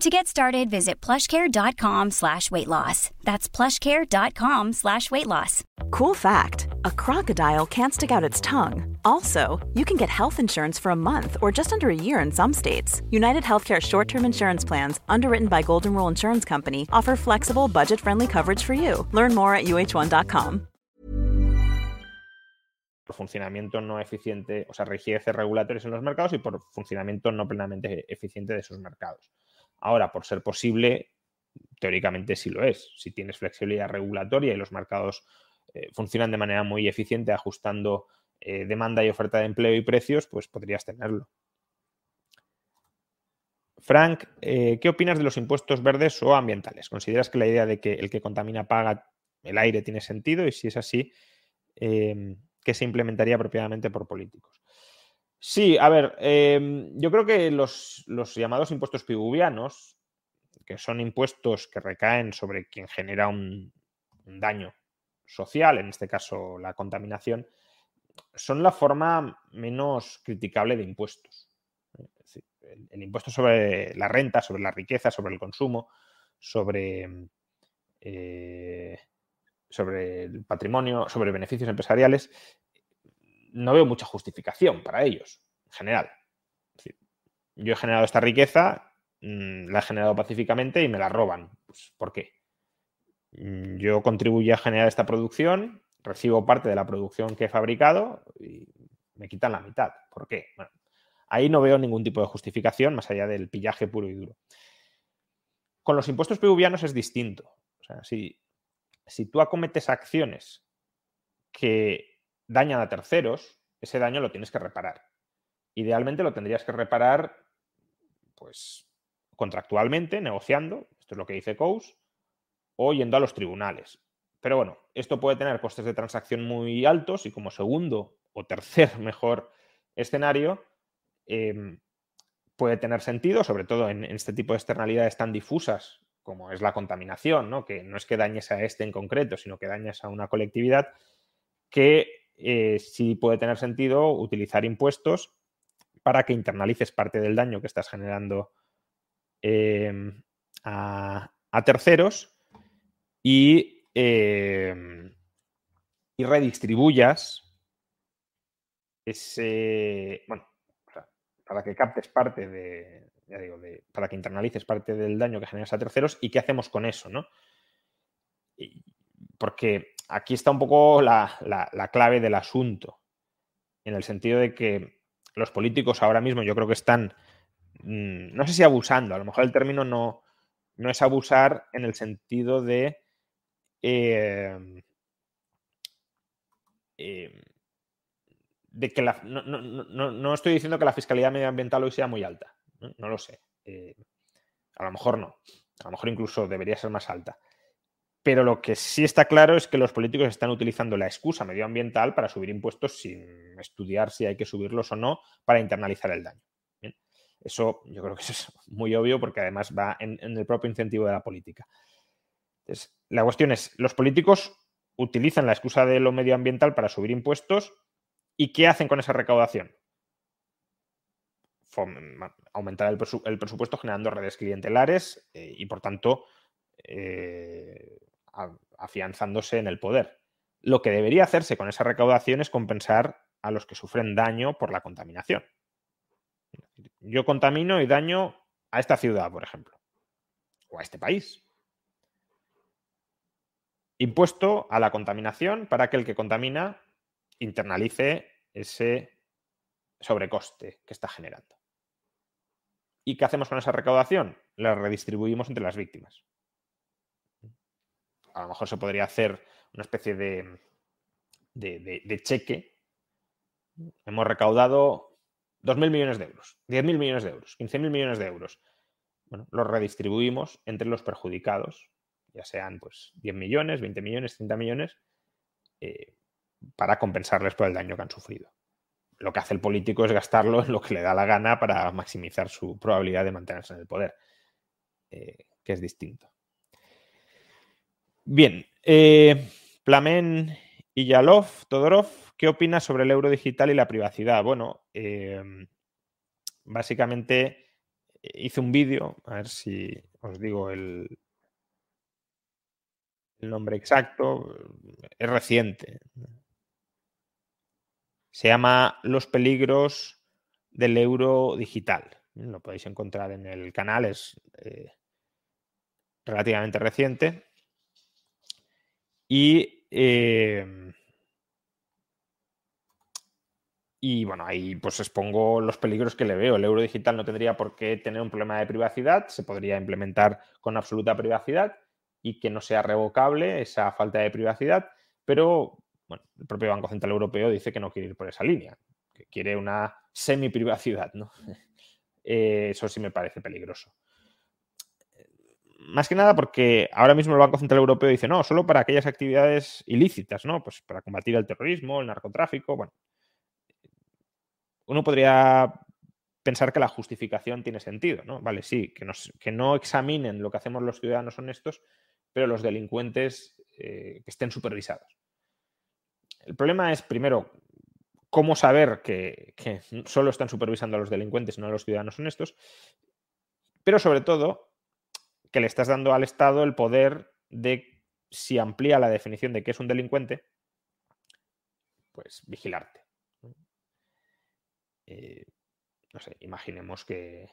To get started, visit plushcare.com slash weight loss. That's plushcare.com slash weight loss. Cool fact a crocodile can't stick out its tongue. Also, you can get health insurance for a month or just under a year in some states. United Healthcare short term insurance plans, underwritten by Golden Rule Insurance Company, offer flexible, budget friendly coverage for you. Learn more at uh1.com. Por funcionamiento no eficiente, o sea, rigidez regulatorios en los mercados y por funcionamiento no plenamente eficiente de esos mercados. Ahora, por ser posible, teóricamente sí lo es. Si tienes flexibilidad regulatoria y los mercados eh, funcionan de manera muy eficiente ajustando eh, demanda y oferta de empleo y precios, pues podrías tenerlo. Frank, eh, ¿qué opinas de los impuestos verdes o ambientales? ¿Consideras que la idea de que el que contamina paga el aire tiene sentido? Y si es así, ¿qué se implementaría apropiadamente por políticos? Sí, a ver, em, yo creo que los, llamados impuestos piguvianos, que son impuestos que recaen sobre quien genera un, daño social, en este caso la contaminación, son la forma menos criticable de impuestos. el, impuesto sobre la renta, sobre la riqueza, sobre el consumo, sobre, eh, sobre el patrimonio, sobre beneficios empresariales, no veo mucha justificación para ellos, en general. yo he generado esta riqueza, mm, la he generado pacíficamente y me la roban. Pues, ¿Por qué? Mm, yo contribuyo a generar esta producción, recibo parte de la producción que he fabricado y me quitan la mitad. ¿Por qué? ahí no veo ningún tipo de justificación más allá del pillaje puro y duro. Con los impuestos peruvianos es distinto. O sea, si, si tú acometes acciones que dañan a terceros, ese daño lo tienes que reparar. Idealmente lo tendrías que reparar, pues, contractualmente, negociando, esto es lo que dice Coase, o yendo a los tribunales. Pero bueno, esto puede tener costes de transacción muy altos y como segundo o tercer (laughs) mejor escenario, em, puede tener sentido, sobre todo en, este tipo de externalidades tan difusas como es la contaminación, ¿no? que no es que dañes a este en concreto, sino que dañes a una colectividad, que eh, sí puede tener sentido utilizar impuestos para que internalices parte del daño que estás generando em, a, terceros y, em, y redistribuyas ese, bueno, para que captes parte de, ya digo, para que internalices parte del daño que generas a terceros y qué hacemos con eso, ¿no? Porque aquí está un poco la, clave del asunto, en el sentido de que los políticos ahora mismo yo creo que están, mm, no sé si abusando, a lo mejor el término no, no es abusar en el sentido de... Em, em, de que la, no, estoy diciendo que la fiscalidad medioambiental hoy sea muy alta, no, lo sé. Eh, a lo mejor no, a lo mejor incluso debería ser más alta. Pero lo que sí está claro es que los políticos están utilizando la excusa medioambiental para subir impuestos sin estudiar si hay que subirlos o no para internalizar el daño. Eso yo creo que es muy obvio porque además va en, el propio incentivo de la política. Entonces, la cuestión es, los políticos utilizan la excusa de lo medioambiental para subir impuestos y ¿qué hacen con esa recaudación? aumentar el, presupuesto generando redes clientelares eh, y por tanto eh, afianzándose en el poder. Lo que debería hacerse con esa recaudación es compensar a los que sufren daño por la contaminación. Yo contamino y daño a esta ciudad, por ejemplo, o a este país. Impuesto a la contaminación para que el que contamina internalice ese sobrecoste que está generando. ¿Y qué hacemos con esa recaudación? La redistribuimos entre las víctimas a lo mejor se podría hacer una especie de, de, cheque. Hemos recaudado 2.000 millones de euros, 10.000 millones de euros, 15.000 millones de euros. Bueno, los redistribuimos entre los perjudicados, ya sean pues 10 millones, 20 millones, 30 millones, eh, para compensarles por el daño que han sufrido. Lo que hace el político es gastarlo en lo que le da la gana para maximizar su probabilidad de mantenerse en el poder, eh, que es distinto. Bien, eh, Plamen y Yalov, Todorov, ¿qué opinas sobre el euro digital y la privacidad? Bueno, em, básicamente hice un vídeo, a ver si os digo el, el nombre exacto, es reciente. Se llama Los peligros del euro digital. Lo podéis encontrar en el canal, es eh, relativamente reciente. Y, em, y bueno, ahí pues expongo los peligros que le veo. El euro digital no tendría por qué tener un problema de privacidad, se podría implementar con absoluta privacidad y que no sea revocable esa falta de privacidad, pero bueno, el propio Banco Central Europeo dice que no quiere ir por esa línea, que quiere una semi-privacidad, ¿no? (laughs) Eh, eso sí me parece peligroso. Más que nada porque ahora mismo el Banco Central Europeo dice, no, solo para aquellas actividades ilícitas, ¿no? Pues para combatir el terrorismo, el narcotráfico, bueno. Uno podría pensar que la justificación tiene sentido, ¿no? Vale, sí, que, que no examinen lo que hacemos los ciudadanos honestos, pero los delincuentes eh, que estén supervisados. El problema es, primero, cómo saber que, solo están supervisando a los delincuentes no a los ciudadanos honestos, pero sobre todo que le estás dando al Estado el poder de, si amplía la definición de qué es un delincuente, pues vigilarte. Eh, no sé, imaginemos que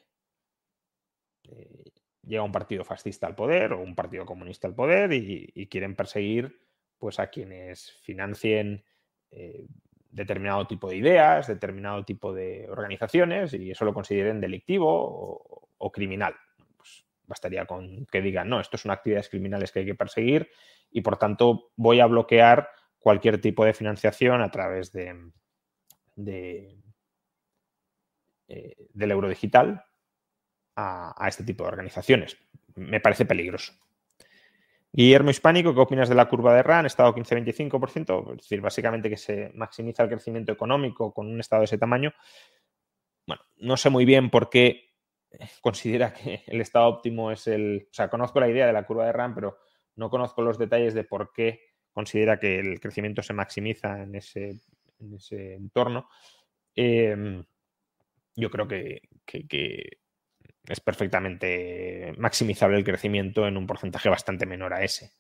eh, llega un partido fascista al poder o un partido comunista al poder y, quieren perseguir pues a quienes financien eh, determinado tipo de ideas, determinado tipo de organizaciones y eso lo consideren delictivo o, criminal. Bastaría con que digan, no, esto son actividades criminales que hay que perseguir y por tanto voy a bloquear cualquier tipo de financiación a través de, eh, del euro digital a, este tipo de organizaciones. Me parece peligroso. Guillermo Hispánico, ¿qué opinas de la curva de RAN? Estado 15-25%, es decir, básicamente que se maximiza el crecimiento económico con un estado de ese tamaño. Bueno, no sé muy bien por qué (laughs) considera que el estado óptimo es el... O sea, conozco la idea de la curva de RAN, pero no conozco los detalles de por qué considera que el crecimiento se maximiza en ese, entorno. Em, yo creo que es perfectamente maximizable el crecimiento en un porcentaje bastante menor a ese.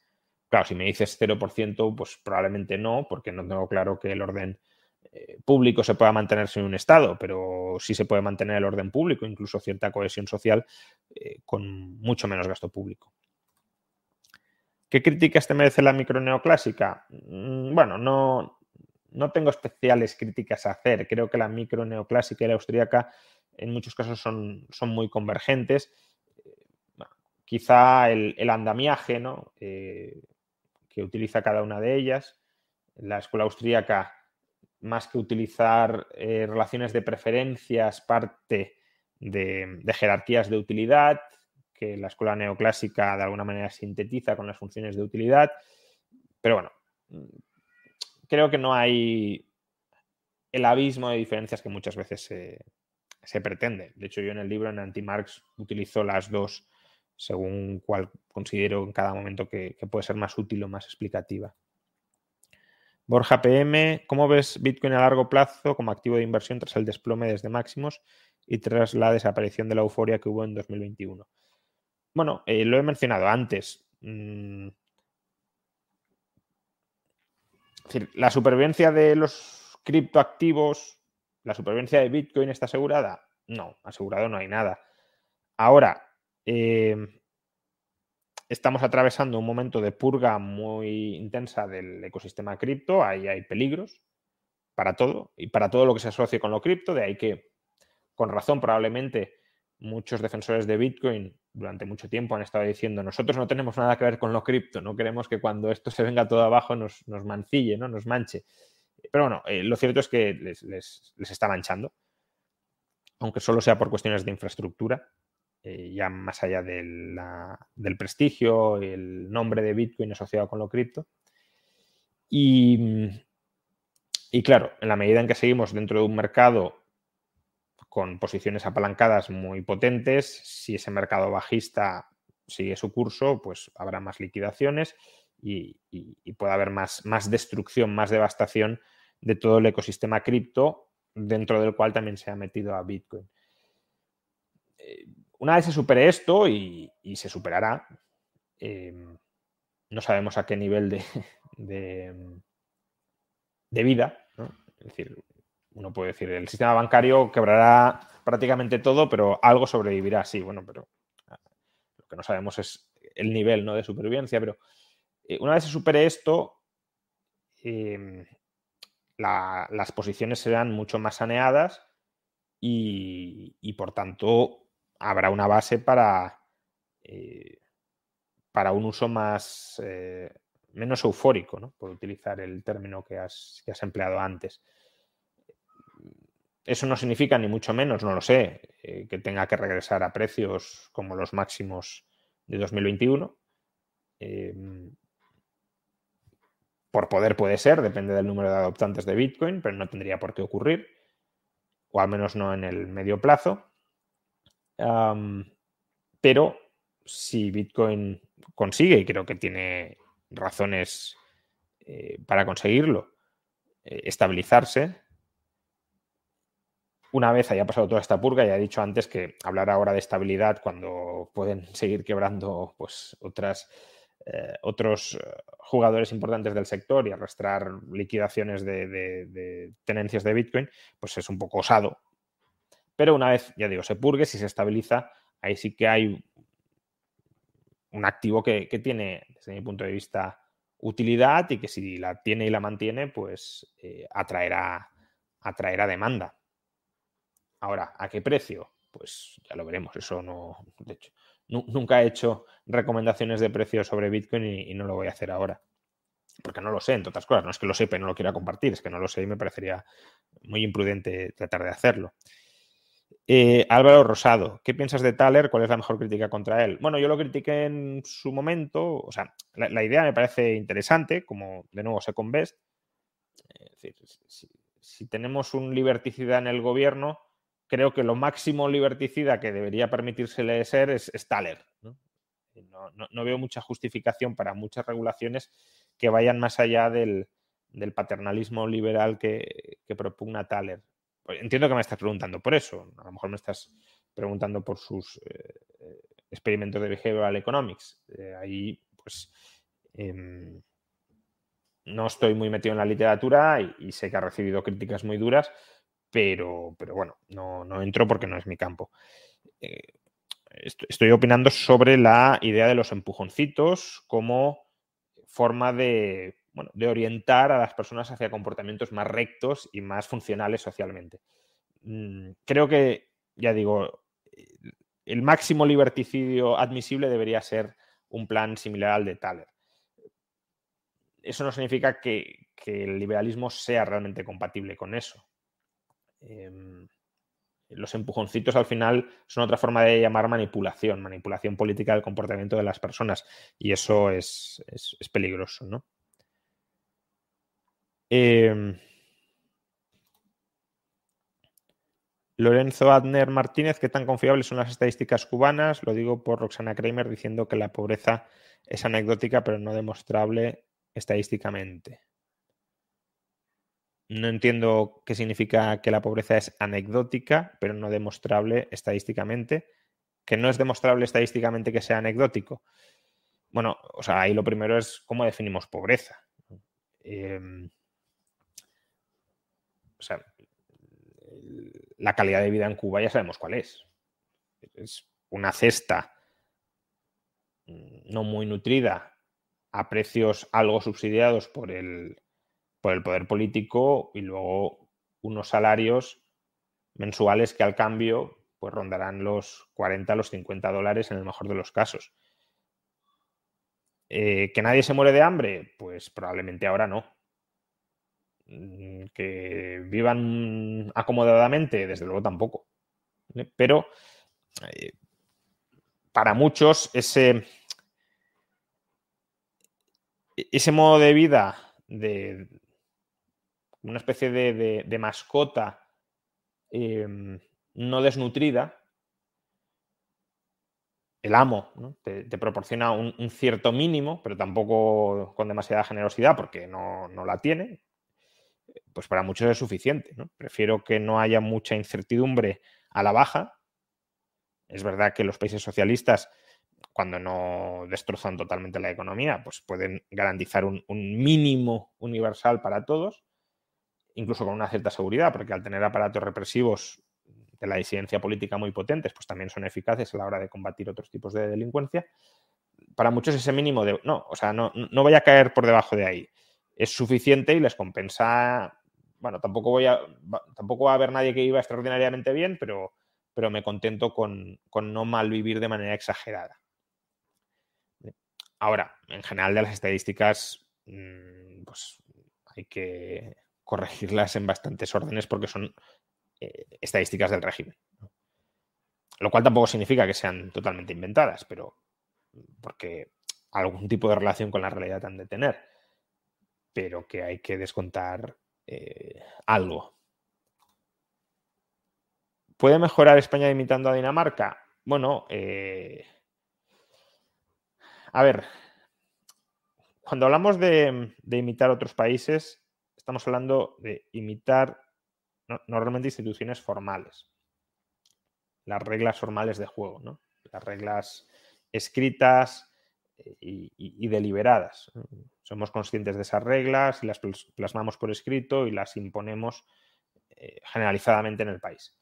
Claro, si me dices 0%, pues probablemente no, porque no tengo claro que el orden público se pueda mantener sin un Estado, pero sí se puede mantener el orden público, incluso cierta cohesión social, eh, con mucho menos gasto público. ¿Qué críticas te merece la microneoclásica? Mm, bueno, no, no tengo especiales críticas a hacer. Creo que la microneoclásica y la austríaca en muchos casos son, son muy convergentes. quizá el, andamiaje ¿no? Eh, que utiliza cada una de ellas. La escuela austríaca, más que utilizar eh, relaciones de preferencias, parte de, jerarquías de utilidad, que la escuela neoclásica de alguna manera sintetiza con las funciones de utilidad. Pero bueno, creo que no hay el abismo de diferencias que muchas veces se, se pretende. De hecho, yo en el libro, en Anti-Marx, utilizo las dos según cuál considero en cada momento que, puede ser más útil o más explicativa. Borja PM, ¿cómo ves Bitcoin a largo plazo como activo de inversión tras el desplome desde máximos y tras la desaparición de la euforia que hubo en 2021? Bueno, eh, lo he mencionado antes. Mm, la supervivencia de los criptoactivos ¿La supervivencia de Bitcoin está asegurada? No, asegurado no hay nada. Ahora, em, estamos atravesando un momento de purga muy intensa del ecosistema cripto, ahí hay peligros para todo y para todo lo que se asocie con lo cripto, de ahí que, con razón, probablemente muchos defensores de Bitcoin durante mucho tiempo han estado diciendo, nosotros no tenemos nada que ver con lo cripto, no queremos que cuando esto se venga todo abajo nos, nos mancille, ¿no? nos manche. Pero bueno, eh, lo cierto es que les, está manchando, aunque solo sea por cuestiones de infraestructura, eh, ya más allá del prestigio, el nombre de Bitcoin asociado con lo cripto. Y, y claro, en la medida en que seguimos dentro de un mercado con posiciones apalancadas muy potentes, si ese mercado bajista sigue su curso, pues habrá más liquidaciones y, puede haber más, más, destrucción, más devastación de todo el ecosistema cripto, dentro del cual también se ha metido a Bitcoin. Eh, una vez se supere esto y, se superará, em, no sabemos a qué nivel de, (laughs) de, vida, es decir, uno puede decir, el sistema bancario quebrará prácticamente todo, pero algo sobrevivirá, sí, bueno, pero ah, lo que no sabemos es el nivel ¿no? de supervivencia, pero eh, una vez se supere esto, em, las posiciones serán mucho más saneadas y, por tanto habrá una base para, eh, para un uso más eh, menos eufórico, ¿no? por utilizar el término que has, empleado antes. Eso no significa, ni mucho menos, no lo sé, eh, que tenga que regresar a precios como los máximos de 2021. Em, por poder puede ser, depende del número de adoptantes de Bitcoin, pero no tendría por qué ocurrir o al menos no en el medio plazo. Pero si Bitcoin consigue, y creo que tiene razones eh, para conseguirlo, eh, estabilizarse, una vez haya pasado toda esta purga, ya he dicho antes que hablar ahora de estabilidad cuando pueden (laughs) seguir quebrando pues, otras eh, otros jugadores importantes del sector y arrastrar liquidaciones de, tenencias de Bitcoin, pues es un poco osado. Pero una vez, ya digo, se purgue, si se estabiliza, ahí sí que hay un activo que, tiene, desde mi punto de vista, utilidad y que si la tiene y la mantiene, pues eh, atraerá, atraerá demanda. Ahora, ¿a qué precio? Pues ya lo veremos, eso no, de hecho, nunca he hecho recomendaciones de precios sobre Bitcoin y, no lo voy a hacer ahora. Porque no lo sé, entre otras cosas. No es que lo sepa y no lo quiera compartir, es que no lo sé y me parecería muy imprudente tratar de hacerlo. Eh, Álvaro Rosado, ¿qué piensas de Thaler? ¿Cuál es la mejor crítica contra él? Bueno, yo lo critiqué en su momento, o sea, la, idea me parece interesante, como de nuevo Second Best. Es decir, si, tenemos un liberticidad en el gobierno, creo que lo máximo liberticida que debería permitírsele ser es, Staller. ¿no? veo mucha justificación para muchas regulaciones que vayan más allá del, paternalismo liberal que, propugna Thaler. Entiendo que me estás preguntando por eso. A lo mejor me estás preguntando por sus eh, experimentos de behavioral economics. Eh, ahí, pues, em, no estoy muy metido en la literatura y, sé que ha recibido críticas muy duras, pero, pero bueno, no, no entro porque no es mi campo. Eh, estoy opinando sobre la idea de los empujoncitos como forma de, bueno, de orientar a las personas hacia comportamientos más rectos y más funcionales socialmente. Mm, creo que, ya digo, el máximo liberticidio admisible debería ser un plan similar al de Thaler. Eso no significa que, el liberalismo sea realmente compatible con eso. Em, los empujoncitos al final son otra forma de llamar manipulación, manipulación política del comportamiento de las personas. Y eso es, peligroso, ¿no? Em, Lorenzo Adner Martínez, ¿qué tan confiables son las estadísticas cubanas? Lo digo por Roxana Kramer diciendo que la pobreza es anecdótica pero no demostrable estadísticamente. No entiendo qué significa que la pobreza es anecdótica, pero no demostrable estadísticamente. Que no es demostrable estadísticamente que sea anecdótico. Bueno, o sea, ahí lo primero es cómo definimos pobreza. Em, o sea, la calidad de vida en Cuba ya sabemos cuál es. Es una cesta no muy nutrida a precios algo subsidiados por el, por el poder político y luego unos salarios mensuales que al cambio pues rondarán los 40, los 50 dólares en el mejor de los casos. Eh, ¿Que nadie se muere de hambre? Pues probablemente ahora no. Mm, ¿Que vivan acomodadamente? Desde luego tampoco. Pero eh, para muchos ese, ese modo de vida de, una especie de, mascota em, no desnutrida, el amo te, proporciona un, cierto mínimo, pero tampoco con demasiada generosidad porque no, la tiene, pues para muchos es suficiente. Prefiero que no haya mucha incertidumbre a la baja Es verdad que los países socialistas, cuando no destrozan totalmente la economía, pues pueden garantizar un, mínimo universal para todos, incluso con una cierta seguridad, porque al tener aparatos represivos de la disidencia política muy potentes, pues también son eficaces a la hora de combatir otros tipos de delincuencia. Para muchos ese mínimo de... No, o sea, no, no vaya a caer por debajo de ahí. Es suficiente y les compensa... Bueno, tampoco voy a... Tampoco va a haber nadie que iba extraordinariamente bien, pero, pero me contento con, con no malvivir de manera exagerada. Ahora, en general de las estadísticas, mm, pues hay que corregirlas en bastantes órdenes porque son eh, estadísticas del régimen. Lo cual tampoco significa que sean totalmente inventadas, pero porque algún tipo de relación con la realidad han de tener, pero que hay que descontar eh, algo. ¿Puede mejorar España imitando a Dinamarca? Bueno, eh, a ver, cuando hablamos de, de imitar otros países, estamos hablando de imitar normalmente instituciones formales. Las reglas formales de juego, ¿no? Las reglas escritas eh, y, deliberadas. Somos conscientes de esas reglas y las plasmamos por escrito y las imponemos eh, generalizadamente en el país.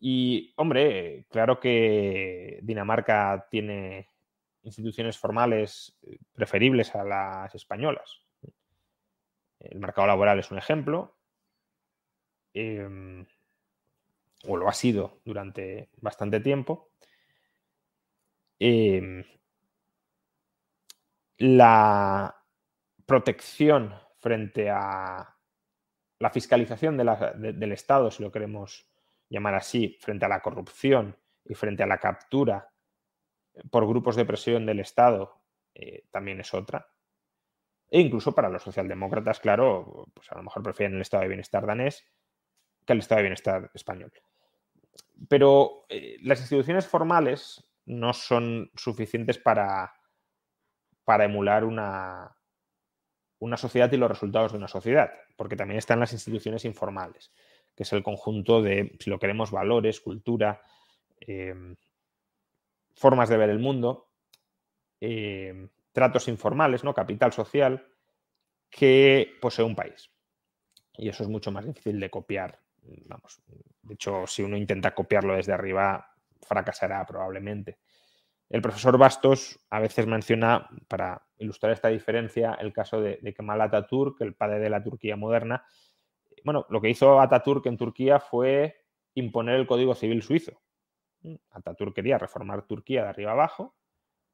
Y, hombre, claro que Dinamarca tiene instituciones formales eh, preferibles a las españolas. El mercado laboral es un ejemplo, Em, o lo ha sido durante bastante tiempo, em, la protección frente a la fiscalización del Estado, si lo queremos llamar así, frente a la corrupción y frente a la captura por grupos de presión del Estado, eh, también es otra. E incluso para los socialdemócratas, claro, pues a lo mejor prefieren el estado de bienestar danés, que el estado de bienestar español. Pero eh, las instituciones formales no son suficientes para, para emular una, una sociedad y los resultados de una sociedad, porque también están las instituciones informales, que es el conjunto de, si lo queremos, valores, cultura, em, formas de ver el mundo, em, tratos informales, ¿no? capital social, que posee un país. Y eso es mucho más difícil de copiar vamos, de hecho, si uno intenta copiarlo desde arriba, fracasará probablemente. El profesor Bastos a veces menciona, para ilustrar esta diferencia, el caso de, Kemal Atatürk, el padre de la Turquía moderna. Bueno, lo que hizo Atatürk en Turquía fue imponer el Código Civil suizo. Atatürk quería reformar Turquía de arriba abajo,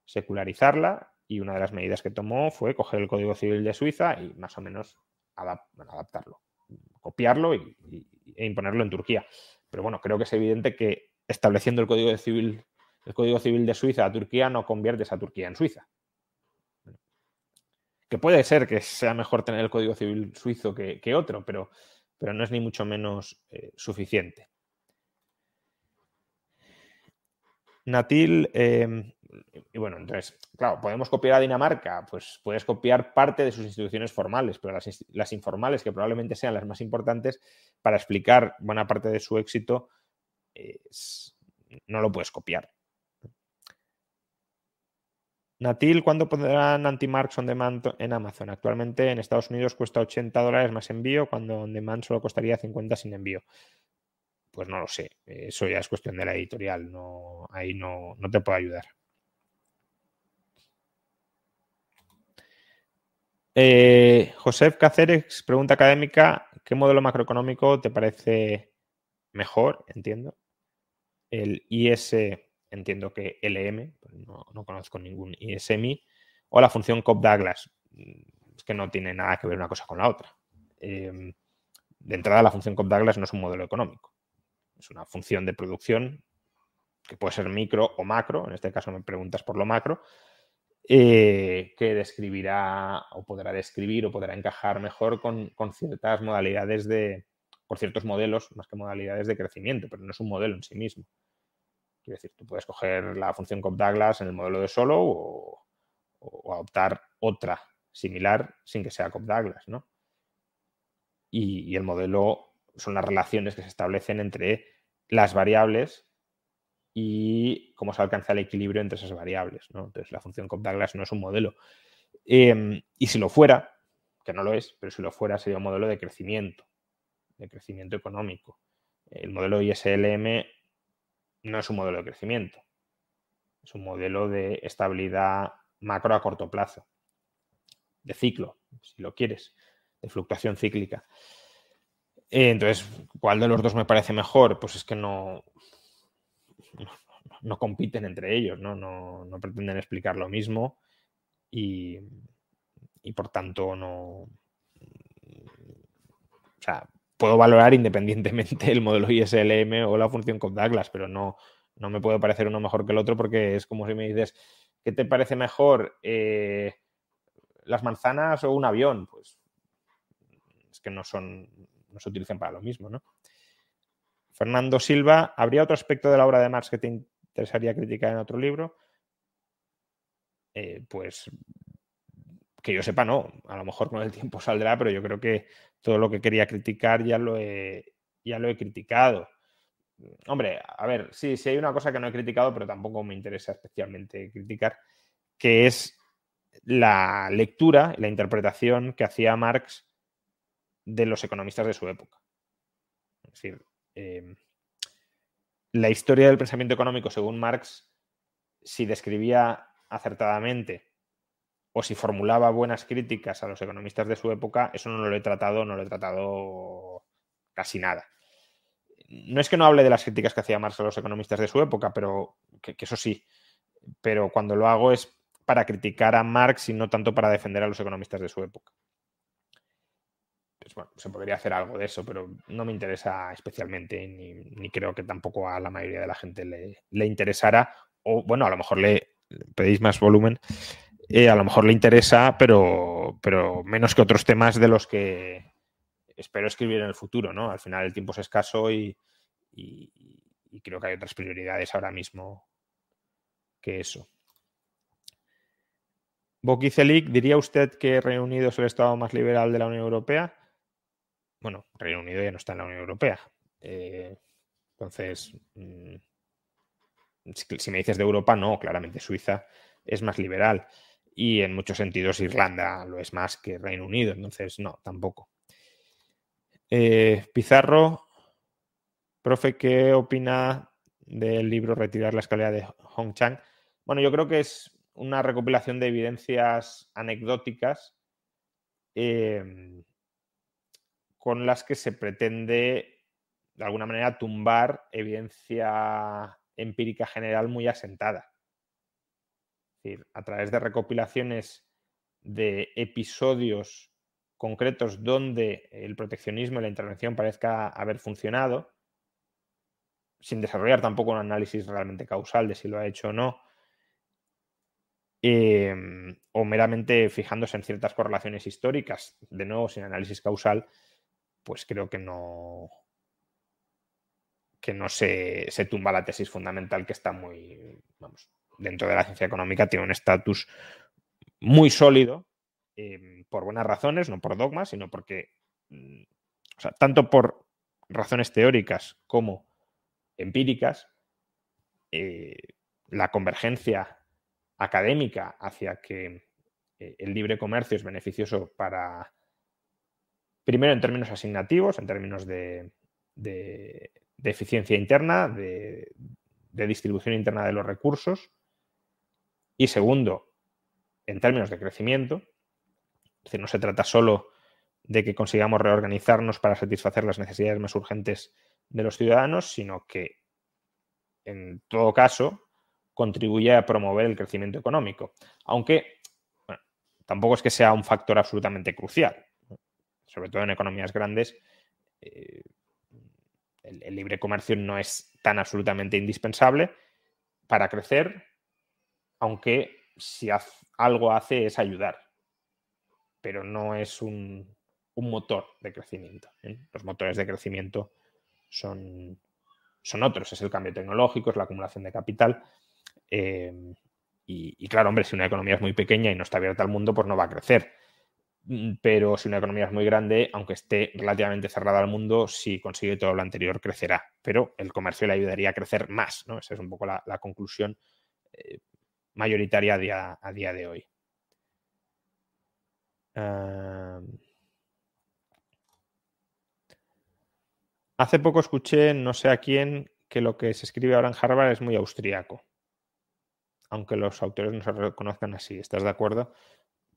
secularizarla, y una de las medidas que tomó fue coger el Código Civil de Suiza y más o menos adaptarlo, copiarlo y, e imponerlo en Turquía. Pero bueno, creo que es evidente que estableciendo el Código Civil, el Código Civil de Suiza a Turquía no conviertes a Turquía en Suiza. Que puede ser que sea mejor tener el Código Civil suizo que, otro, pero, pero, no es ni mucho menos eh, suficiente. Natil, em, y bueno, entonces, claro, podemos copiar a Dinamarca, pues puedes copiar parte de sus instituciones formales, pero las, informales, que probablemente sean las más importantes para explicar buena parte de su éxito, no lo puedes copiar. Natil, ¿cuándo pondrán anti-marks on demand en Amazon? Actualmente en Estados Unidos cuesta 80 dólares más envío, cuando on demand solo costaría 50 sin envío. Pues no lo sé, eso ya es cuestión de la editorial, no, ahí no, no te puedo ayudar. Eh, Josef Cáceres, pregunta académica, ¿qué modelo macroeconómico te parece mejor? Entiendo. El IS, entiendo que LM, no, conozco ningún ISMI, o la función Cobb-Douglas. Es que no tiene nada que ver una cosa con la otra. Em, de entrada, la función Cobb-Douglas no es un modelo económico. Es una función de producción que puede ser micro o macro. En este caso me preguntas por lo macro eh, que describirá o podrá describir o podrá encajar mejor con, ciertas modalidades de, con ciertos modelos, más que modalidades de crecimiento, pero no es un modelo en sí mismo. Quiero decir, tú puedes coger la función Cobb-Douglas en el modelo de solo o, adoptar otra similar sin que sea Cobb-Douglas, ¿no? Y, el modelo son las relaciones que se establecen entre las variables y cómo se alcanza el equilibrio entre esas variables. Entonces, la función Cobb-Douglas no es un modelo. Em, y si lo fuera, que no lo es, pero si lo fuera, sería un modelo de crecimiento, de crecimiento económico. El modelo ISLM no es un modelo de crecimiento, es un modelo de estabilidad macro a corto plazo, de ciclo, si lo quieres, de fluctuación cíclica. Entonces, ¿cuál de los dos me parece mejor? Pues es que no, no, compiten entre ellos, ¿no? No, pretenden explicar lo mismo y, por tanto no... O sea, puedo valorar independientemente el modelo ISLM o la función Cobb-Douglas, pero no, no me puede parecer uno mejor que el otro porque es como si me dices, ¿qué te parece mejor? Eh, ¿Las manzanas o un avión? Pues es que no son, no se utilizan para lo mismo, ¿no? Fernando Silva, ¿habría otro aspecto de la obra de Marx que te interesaría criticar en otro libro? Eh, pues que yo sepa, no. A lo mejor con el tiempo (laughs) saldrá, pero yo creo que todo lo que quería criticar ya lo he, ya lo he criticado. Hombre, a ver, sí, sí hay una cosa que no he criticado, pero tampoco me interesa especialmente criticar, que es la lectura, la interpretación que hacía Marx de los economistas de su época. Es decir, Em, la historia del pensamiento económico, según Marx, si describía acertadamente o si formulaba buenas críticas a los economistas de su época, eso no lo he tratado, no lo he tratado casi nada. No es que no hable de las críticas que hacía Marx a los economistas de su época, pero que eso sí, pero cuando lo hago es para criticar a Marx y no tanto para defender a los economistas de su época. Pues, bueno, se podría hacer algo de eso, pero no me interesa especialmente, ni, creo que tampoco a la mayoría de la gente le, le interesara, o bueno, a lo mejor le pedís más volumen, eh, a lo mejor le interesa, pero, pero menos que otros temas de los que espero escribir en el futuro, ¿no? Al final el tiempo es escaso y, creo que hay otras prioridades ahora mismo que eso. Boquicelik, ¿diría usted que Reino Unido es el Estado más liberal de la Unión Europea? bueno, Reino Unido ya no está en la Unión Europea. Eh, entonces, mm, si me dices de Europa, no, claramente Suiza es más liberal y en muchos sentidos Irlanda lo es más que Reino Unido, entonces no, tampoco. Eh, Pizarro, profe, ¿qué opina del libro Retirar la escalera de Hong Chang? Bueno, yo creo que es una recopilación de evidencias anecdóticas eh, con las que se pretende, de alguna manera, tumbar evidencia empírica general muy asentada. Decir, a través de recopilaciones de episodios concretos donde el proteccionismo y la intervención parezca haber funcionado, sin desarrollar tampoco un análisis realmente causal de si lo ha hecho o no, em, o meramente fijándose en ciertas correlaciones históricas, de nuevo sin análisis causal, pues creo que no, que no se, tumba la tesis fundamental que está muy, vamos, dentro de la ciencia económica tiene un estatus muy sólido, em, por buenas razones, no por dogmas, sino porque, mm, tanto por razones teóricas como empíricas, eh, la convergencia académica hacia que eh, el libre comercio es beneficioso para Primero en términos asignativos, en términos de, eficiencia interna, de, distribución interna de los recursos. Y segundo, en términos de crecimiento. No se trata solo de que consigamos reorganizarnos para satisfacer las necesidades más urgentes de los ciudadanos, sino que, en todo caso, contribuye a promover el crecimiento económico. Aunque tampoco es que sea un factor absolutamente crucial sobre todo en economías grandes, eh, el, libre comercio no es tan absolutamente indispensable para crecer, aunque si algo hace es ayudar, pero no es un, motor de crecimiento. ¿eh? Los motores de crecimiento son, otros, es el cambio tecnológico, es la acumulación de capital. Eh, y, y, claro, hombre, si una economía es muy pequeña y no está abierta al mundo, pues no va a crecer Mm, pero si una economía es muy grande, aunque esté relativamente cerrada al mundo, si consigue todo lo anterior, crecerá. Pero el comercio le ayudaría a crecer más, ¿no? Esa es un poco la, conclusión eh, mayoritaria a día, de hoy. hace poco escuché, no sé a quién, que lo que se escribe ahora en Harvard es muy austríaco. Aunque los autores no se reconozcan así. ¿Estás de acuerdo?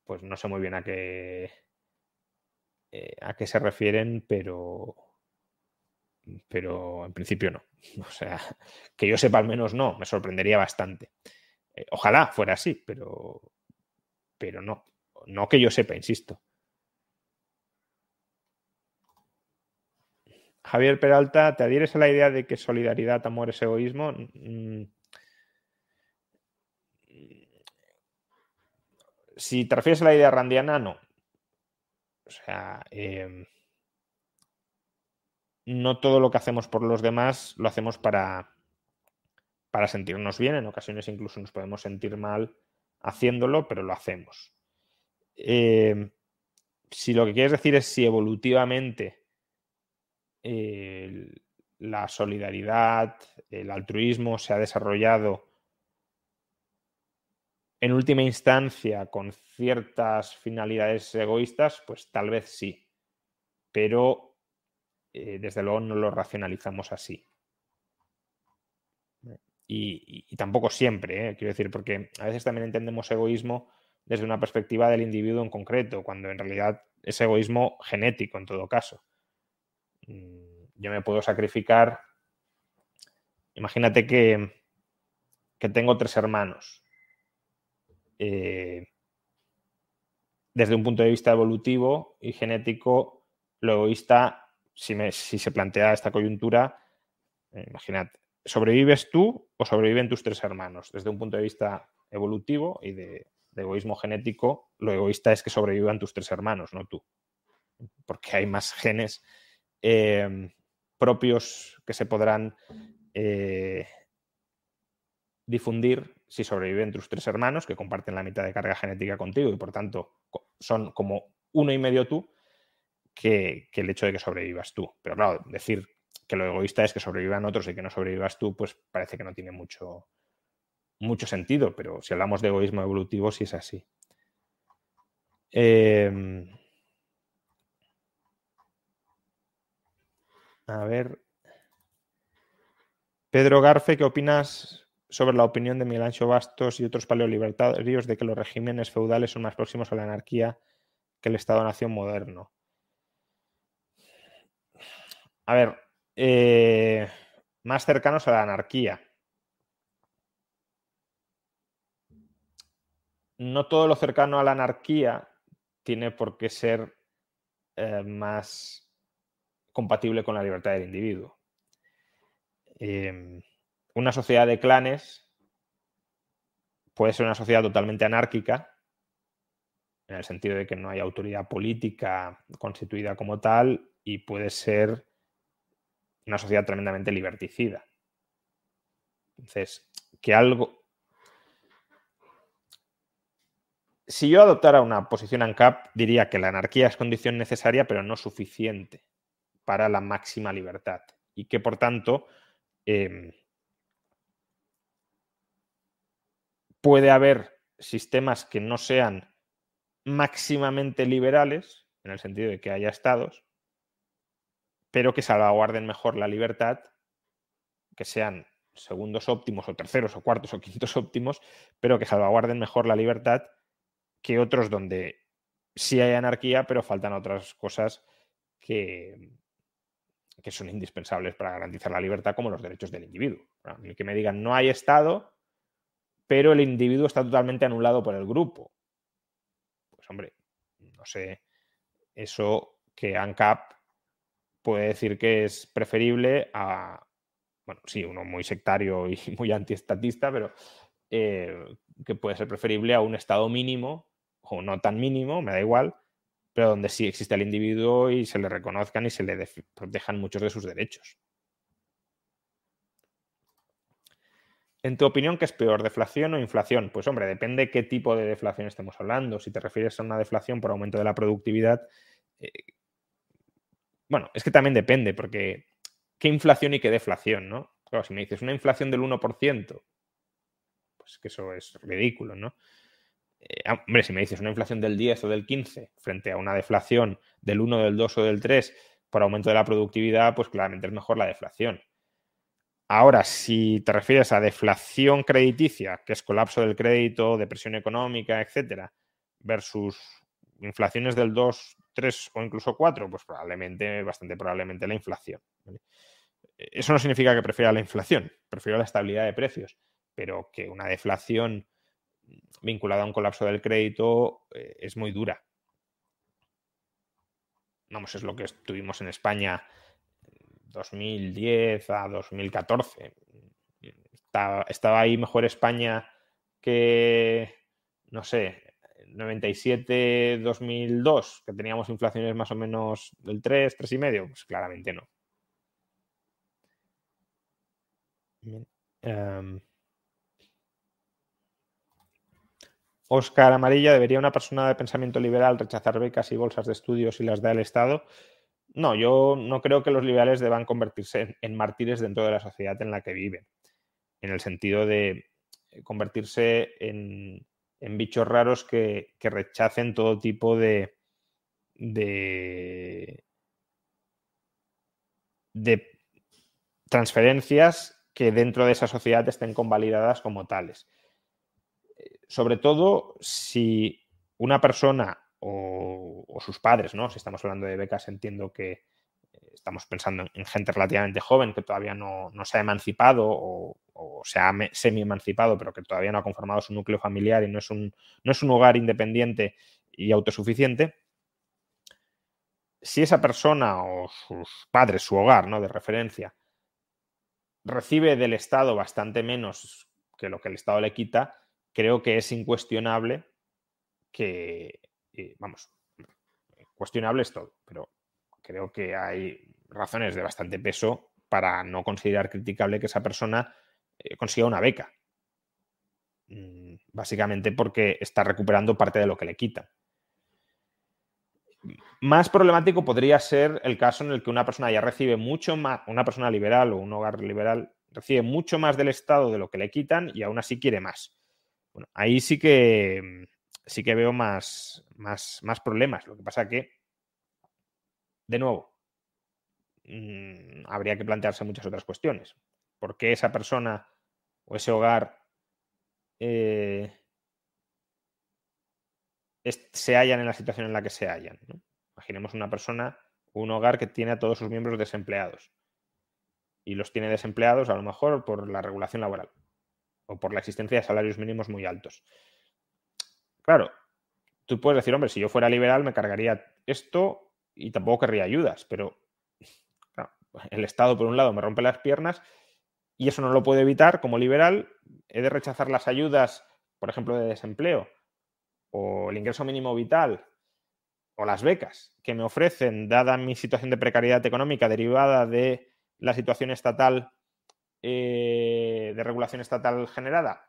pues no sé muy bien a qué, eh, a qué se refieren, pero, pero en principio no. (laughs) O sea, que yo sepa al menos no, me sorprendería bastante. Eh, ojalá fuera así, pero, pero no. No que yo sepa, insisto. Javier Peralta, ¿te adhieres a la idea de que solidaridad, amor es egoísmo? Mm, si te refieres a la idea randiana, no. O sea, em, no todo lo que hacemos por los demás lo hacemos para, para sentirnos bien. En ocasiones incluso nos podemos sentir mal haciéndolo, pero lo hacemos. Em, si lo que quieres decir es si evolutivamente la solidaridad, el altruismo se ha desarrollado en última instancia con ciertas finalidades egoístas, pues tal vez sí, pero eh, desde luego no lo racionalizamos así. Y, tampoco siempre, ¿eh? quiero decir, porque a veces también entendemos egoísmo desde una perspectiva del individuo en concreto, cuando en realidad es egoísmo genético en todo caso. Mm, yo me puedo sacrificar, imagínate que, que tengo tres hermanos eh, desde un punto de vista evolutivo y genético, lo egoísta, si, se plantea esta coyuntura, eh, imaginad, ¿sobrevives tú o sobreviven tus tres hermanos? Desde un punto de vista evolutivo y de, egoísmo genético, lo egoísta es que sobrevivan tus tres hermanos, no tú. Porque hay más genes eh, propios que se podrán difundir si sobreviven tus tres hermanos, que comparten la mitad de carga genética contigo y por tanto son como uno y medio tú, que, el hecho de que sobrevivas tú. Pero claro, decir que lo egoísta es que sobrevivan otros y que no sobrevivas tú, pues parece que no tiene mucho, mucho sentido, pero si hablamos de egoísmo evolutivo, sí es así. Em, a ver. Pedro Garfe, ¿qué opinas sobre la opinión de Miguel Ancho Bastos y otros paleolibertarios de que los regímenes feudales son más próximos a la anarquía que el Estado-nación moderno. A ver, eh, más cercanos a la anarquía. No todo lo cercano a la anarquía tiene por qué ser eh, más compatible con la libertad del individuo. Em, una sociedad de clanes puede ser una sociedad totalmente anárquica, en el sentido de que no hay autoridad política constituida como tal, y puede ser una sociedad tremendamente liberticida. Entonces, que algo... Si yo adoptara una posición ANCAP, diría que la anarquía es condición necesaria, pero no suficiente para la máxima libertad. Y que, por tanto, em, puede haber sistemas que no sean máximamente liberales, en el sentido de que haya estados, pero que salvaguarden mejor la libertad, que sean segundos óptimos o terceros o cuartos o quintos óptimos, pero que salvaguarden mejor la libertad que otros donde sí hay anarquía, pero faltan otras cosas que, que son indispensables para garantizar la libertad, como los derechos del individuo. que me digan no hay Estado, pero el individuo está totalmente anulado por el grupo. Pues hombre, no sé, eso que ANCAP puede decir que es preferible a, bueno, sí, uno muy sectario y (laughs) muy antiestatista, pero eh, que puede ser preferible a un estado mínimo, o no tan mínimo, me da igual, pero donde sí existe el individuo y se le reconozcan y se le protejan muchos de sus derechos. En tu opinión, ¿qué es peor, deflación o inflación? Pues hombre, depende qué tipo de deflación estemos hablando. Si te refieres a una deflación por aumento de la productividad, eh, bueno, es que también depende, porque qué inflación y qué deflación, ¿no? Claro, si me dices una inflación del 1%, pues que eso es ridículo, ¿no? Eh, hombre, si me dices una inflación del 10 o del 15 frente a una deflación del 1, del 2 o del 3 por aumento de la productividad, pues claramente es mejor la deflación. Ahora, si te refieres a deflación crediticia, que es colapso del crédito, depresión económica, etcétera, versus inflaciones del 2, 3 o incluso 4, pues probablemente, bastante probablemente la inflación. Eso no significa que prefiera la inflación, prefiero la estabilidad de precios, pero que una deflación vinculada a un colapso del crédito eh, es muy dura. Vamos, es lo que tuvimos en España 2010 a 2014. Estaba, ahí mejor España que, no sé, 97-2002, que teníamos inflaciones más o menos del 3, 3,5. Pues claramente no. Oscar em, Amarilla, ¿debería una persona de pensamiento liberal rechazar becas y bolsas de estudios si las da el Estado? No, yo no creo que los liberales deban convertirse en, mártires dentro de la sociedad en la que viven, en el sentido de convertirse en, bichos raros que, rechacen todo tipo de, de, transferencias que dentro de esa sociedad estén convalidadas como tales. Eh, sobre todo si una persona o, sus padres, ¿no? Si estamos hablando de becas, entiendo que eh, estamos pensando en gente relativamente joven que todavía no, se ha emancipado o, se ha semi-emancipado, pero que todavía no ha conformado su núcleo familiar y no es un, no es un hogar independiente y autosuficiente. Si esa persona o sus padres, su hogar ¿no? de referencia, recibe del Estado bastante menos que lo que el Estado le quita, creo que es incuestionable que vamos, cuestionable es todo, pero creo que hay razones de bastante peso para no considerar criticable que esa persona eh, consiga una beca. Mm, básicamente porque está recuperando parte de lo que le quitan. Más problemático podría ser el caso en el que una persona ya recibe mucho más, una persona liberal o un hogar liberal recibe mucho más del Estado de lo que le quitan y aún así quiere más. Bueno, ahí sí que sí que veo más, más, más problemas. Lo que pasa que, de nuevo, mm, habría que plantearse muchas otras cuestiones. ¿Por qué esa persona o ese hogar eh, se hallan en la situación en la que se hallan? Imaginemos una persona un hogar que tiene a todos sus miembros desempleados y los tiene desempleados a lo mejor por la regulación laboral o por la existencia de salarios mínimos muy altos. Claro, tú puedes decir, hombre, si yo fuera liberal me cargaría esto y tampoco querría ayudas, pero el Estado, por un lado, me rompe las piernas y eso no lo puedo evitar. Como liberal, he de rechazar las ayudas, por ejemplo, de desempleo o el ingreso mínimo vital o las becas que me ofrecen, dada mi situación de precariedad económica derivada de la situación estatal, eh, de regulación estatal generada.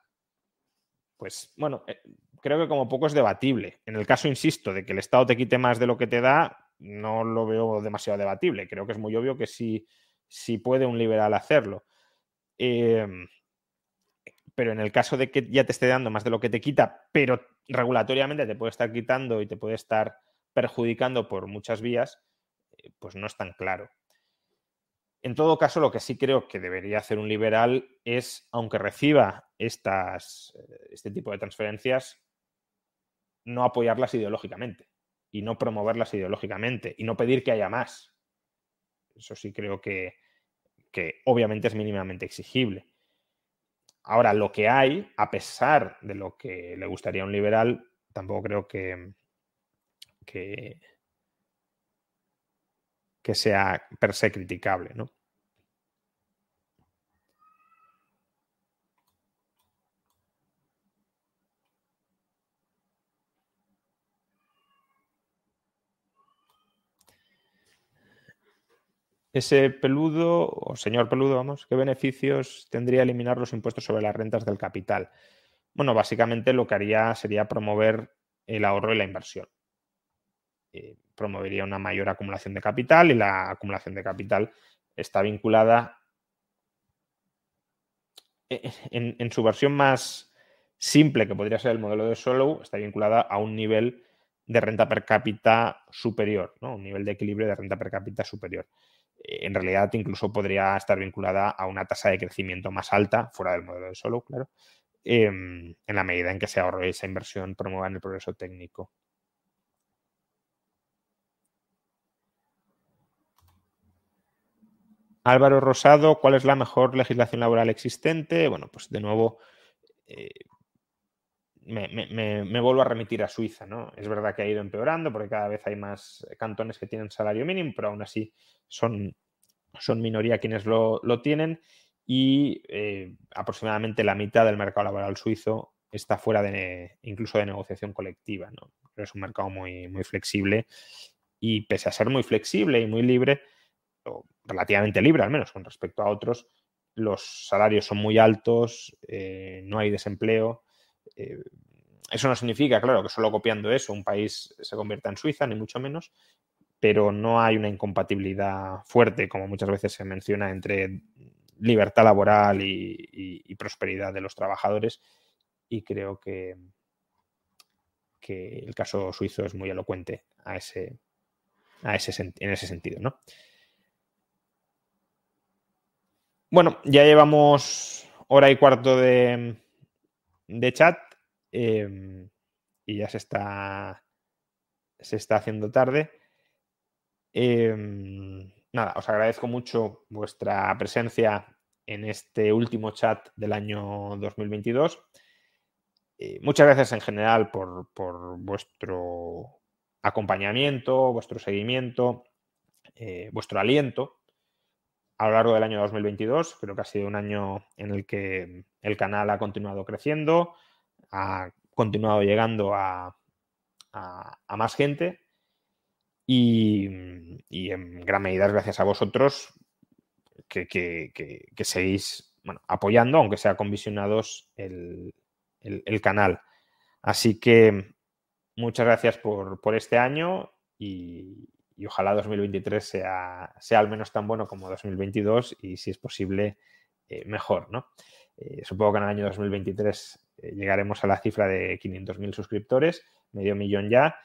Pues bueno, eh, creo que como poco es debatible. En el caso, insisto, de que el Estado te quite más de lo que te da, no lo veo demasiado debatible. Creo que es muy obvio que sí, puede un liberal hacerlo. Em, pero en el caso de que ya te esté dando más de lo que te quita, pero regulatoriamente te puede estar quitando y te puede estar perjudicando por muchas vías, eh, pues no es tan claro. En todo caso, lo que sí creo que debería hacer un liberal es, aunque reciba estas, eh, este tipo de transferencias, no apoyarlas ideológicamente y no promoverlas ideológicamente y no pedir que haya más. Eso sí creo que, obviamente es mínimamente exigible. Ahora, lo que hay, a pesar de lo que le gustaría a un liberal, tampoco creo que, que, que sea per se criticable, ¿no? Ese peludo, o señor peludo, vamos, ¿qué beneficios tendría eliminar los impuestos sobre las rentas del capital? Bueno, básicamente lo que haría sería promover el ahorro y la inversión. Eh, promovería una mayor acumulación de capital y la acumulación de capital está vinculada eh, en, su versión más simple, que podría ser el modelo de Solo, está vinculada a un nivel de renta per cápita superior, ¿no? un nivel de equilibrio de renta per cápita superior. En realidad, incluso podría estar vinculada a una tasa de crecimiento más alta, fuera del modelo de Solo, claro, em, en la medida en que se ahorre esa inversión promuevan el progreso técnico. Álvaro Rosado, ¿cuál es la mejor legislación laboral existente? Bueno, pues de nuevo, eh, me, vuelvo a remitir a Suiza, ¿no? Es verdad que ha ido empeorando porque cada vez hay más cantones que tienen salario mínimo, pero aún así son, son minoría quienes lo, tienen y eh, aproximadamente la mitad del mercado laboral suizo está fuera de incluso de negociación colectiva, ¿no? Es un mercado muy, muy flexible y pese a ser muy flexible y muy libre, relativamente libre al menos con respecto a otros, los salarios son muy altos, eh, no hay desempleo. Eh, eso no significa, claro, que solo copiando eso un país se convierta en Suiza, ni mucho menos, pero no hay una incompatibilidad fuerte, como muchas veces se menciona, entre libertad laboral y, prosperidad de los trabajadores. Y creo que, que el caso suizo es muy elocuente a ese, a ese, en ese sentido, ¿no? Bueno, ya llevamos hora y cuarto de, chat em, y ya se está, se está haciendo tarde. Em, nada, os agradezco mucho vuestra presencia en este último chat del año 2022. Eh, muchas gracias en general por, por vuestro acompañamiento, vuestro seguimiento, eh, vuestro aliento a lo largo del año 2022. Creo que ha sido un año en el que el canal ha continuado creciendo, ha continuado llegando a, más gente y, en gran medida gracias a vosotros que, seguís apoyando, aunque sea con visionados, el, canal. Así que muchas gracias por este año y, y ojalá 2023 sea, sea al menos tan bueno como 2022 y si es posible eh, mejor, ¿no? Eh, supongo que en el año 2023 eh, llegaremos a la cifra de 500.000 suscriptores, medio millón ya,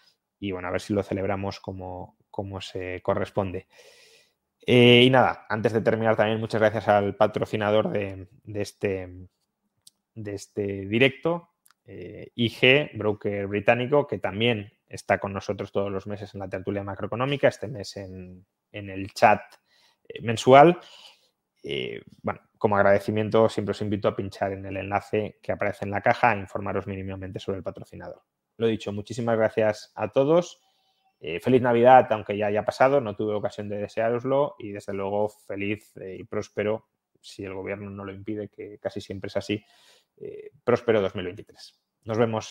y bueno, a ver si lo celebramos como, como se corresponde. y nada, antes de terminar también muchas gracias al patrocinador de, de este, de este directo, IG, broker británico, que también está con nosotros todos los meses en la tertulia macroeconómica, este mes en, el chat eh, mensual. bueno, como agradecimiento siempre os invito a pinchar en el enlace que aparece en la caja e informaros mínimamente sobre el patrocinador. Lo dicho, muchísimas gracias a todos. Eh, feliz Navidad, aunque ya haya pasado, no tuve ocasión de desearoslo y desde luego feliz eh, y próspero, si el gobierno no lo impide, que casi siempre es así, próspero 2023. Nos vemos.